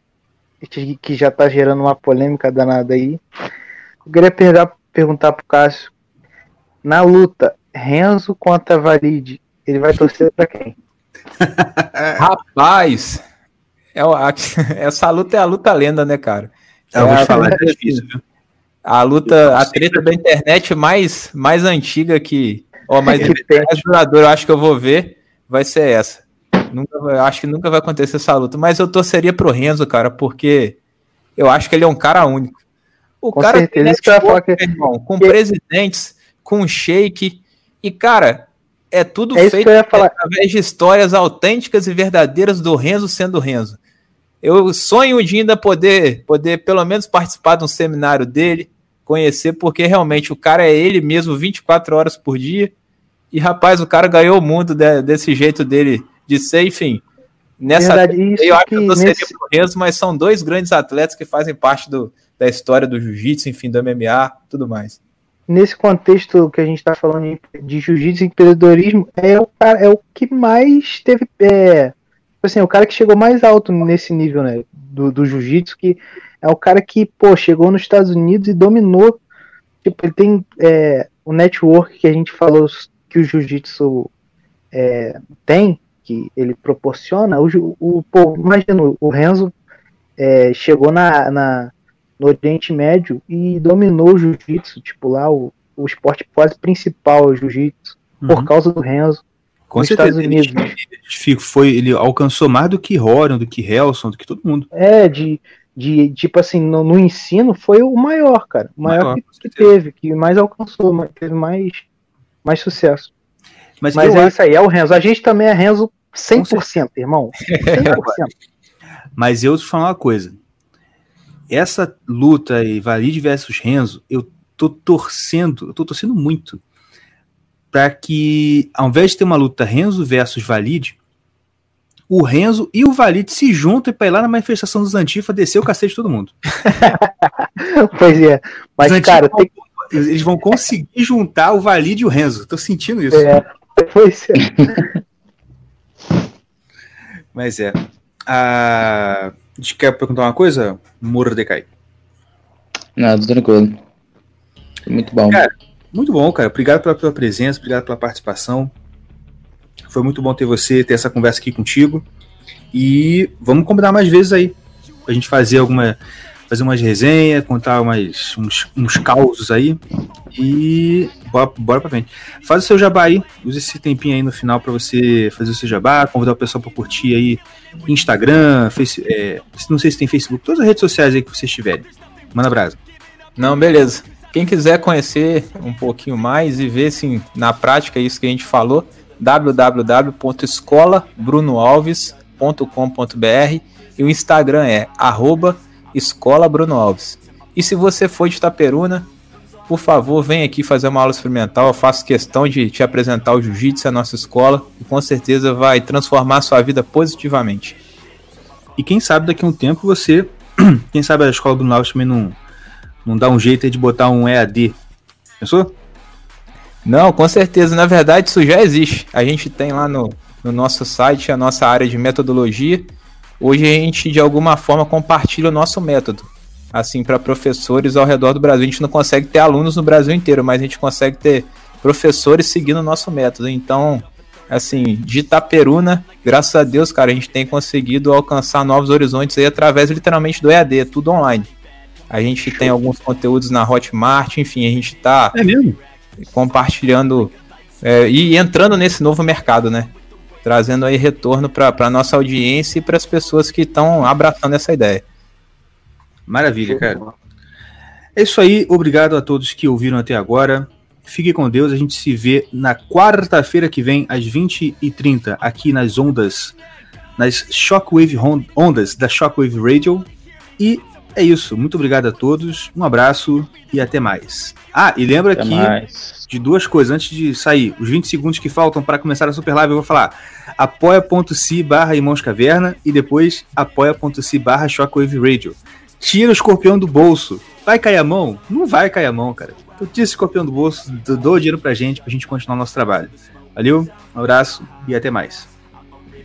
Speaker 4: que já tá gerando uma polêmica danada aí. Eu queria perguntar, perguntar pro Cássio, na luta, Renzo contra Valide, ele vai torcer para quem?
Speaker 5: Rapaz, é, essa luta é a luta lenda, né, cara?
Speaker 1: É, eu vou te falar, é difícil,
Speaker 5: viu? A luta, a treta da internet mais, mais antiga que. Ó, mais, mais duradoura, eu acho que eu vou ver, vai ser essa. Nunca, acho que nunca vai acontecer essa luta. Mas eu torceria pro Renzo, cara, porque eu acho que ele é um cara único. O com cara certeza, tem network, que... irmão, com que... presidentes, com shake. E, cara, é tudo é feito através de histórias autênticas e verdadeiras do Renzo sendo Renzo. Eu sonho um dia ainda poder, poder pelo menos participar de um seminário dele, conhecer, porque realmente o cara é ele mesmo 24 horas por dia. E rapaz, o cara ganhou o mundo de, desse jeito dele de ser, enfim. Nessa Verdade, eu acho que eu torceria nesse... pro Renzo, mas são dois grandes atletas que fazem parte do, da história do jiu-jitsu, enfim, do MMA, tudo mais.
Speaker 4: Nesse contexto que a gente está falando de jiu-jitsu e empreendedorismo, é o, é o que mais teve é, Tipo assim, o cara que chegou mais alto nesse nível, né, do, do jiu-jitsu, que é o cara que, pô, chegou nos Estados Unidos e dominou. Tipo, ele tem é, o network que a gente falou que o jiu-jitsu é, tem, que ele proporciona. O, o, pô, imagina, o Renzo é, chegou na, na, no Oriente Médio e dominou o jiu-jitsu, tipo, lá o, o esporte quase principal, o jiu-jitsu, uhum. por causa do Renzo.
Speaker 1: Com nos certeza, Estados Unidos. Ele, foi, ele alcançou mais do que Horan, do que Helson, do que todo mundo.
Speaker 4: É, de, de tipo assim, no, no ensino foi o maior, cara. O maior, maior que, que teve, que mais alcançou, teve mais mais sucesso.
Speaker 1: Mas,
Speaker 4: Mas é
Speaker 1: acho-
Speaker 4: isso aí, é o Renzo. A gente também é Renzo 100%, irmão. 100%.
Speaker 1: Mas eu te falar uma coisa. Essa luta aí, Valide versus Renzo, eu tô torcendo, eu tô torcendo muito para que, ao invés de ter uma luta Renzo versus Valide, o Renzo e o Valide se juntem para ir lá na manifestação dos Antifa descer o cacete de todo mundo.
Speaker 4: pois é. Mas,
Speaker 1: Os
Speaker 4: cara, tem
Speaker 1: eles vão conseguir juntar o Valide e o Renzo. Tô sentindo isso.
Speaker 4: É, pois é.
Speaker 1: Mas é. A... A gente quer perguntar uma coisa? Mordecai.
Speaker 3: Nada, tranquilo. Muito bom.
Speaker 1: Cara, Muito bom, cara. Obrigado pela tua presença, obrigado pela participação. Foi muito bom ter você, ter essa conversa aqui contigo. E vamos combinar mais vezes aí. Pra gente fazer alguma. Fazer umas resenhas, contar umas, uns, uns causos aí. E bora, bora pra frente. Faz o seu jabá aí. Use esse tempinho aí no final pra você fazer o seu jabá, convidar o pessoal pra curtir aí Instagram, face, é, não sei se tem Facebook, todas as redes sociais aí que vocês tiverem. Manda brasa.
Speaker 5: Não, beleza. Quem quiser conhecer um pouquinho mais e ver assim, na prática isso que a gente falou, www.escolabrunoalves.com.br e o Instagram é arroba Escola Bruno Alves. E se você for de Itaperuna, por favor, vem aqui fazer uma aula experimental. Eu faço questão de te apresentar o Jiu-Jitsu, a nossa escola, e com certeza vai transformar a sua vida positivamente.
Speaker 1: E quem sabe daqui a um tempo você. Quem sabe a escola Bruno Alves também não, não dá um jeito de botar um EAD. Pensou?
Speaker 5: Não, com certeza. Na verdade, isso já existe. A gente tem lá no, no nosso site a nossa área de metodologia. Hoje a gente, de alguma forma, compartilha o nosso método. Assim, para professores ao redor do Brasil. A gente não consegue ter alunos no Brasil inteiro, mas a gente consegue ter professores seguindo o nosso método. Então, assim, de Itaperuna, graças a Deus, cara, a gente tem conseguido alcançar novos horizontes aí através literalmente do EAD, é tudo online. A gente tem alguns conteúdos na Hotmart, enfim, a gente tá
Speaker 1: É
Speaker 5: compartilhando é, e entrando nesse novo mercado, né? Trazendo aí retorno para a nossa audiência e para as pessoas que estão abraçando essa ideia.
Speaker 1: Maravilha, cara. É isso aí. Obrigado a todos que ouviram até agora. Fique com Deus. A gente se vê na quarta-feira que vem, às 20h30, aqui nas ondas, nas Shockwave ondas da Shockwave Radio. E é isso. Muito obrigado a todos. Um abraço e até mais. Ah, e lembra
Speaker 3: Até
Speaker 1: que
Speaker 3: mais.
Speaker 1: de duas coisas antes de sair. Os 20 segundos que faltam para começar a Super Live, eu vou falar apoia.se barra Irmãos Caverna e depois apoia.se barra Shockwave Radio. Tira o escorpião do bolso. Vai cair a mão? Não vai cair a mão, cara. Então tira esse escorpião do bolso, o dinheiro pra gente, pra gente continuar o nosso trabalho. Valeu, um abraço e até mais.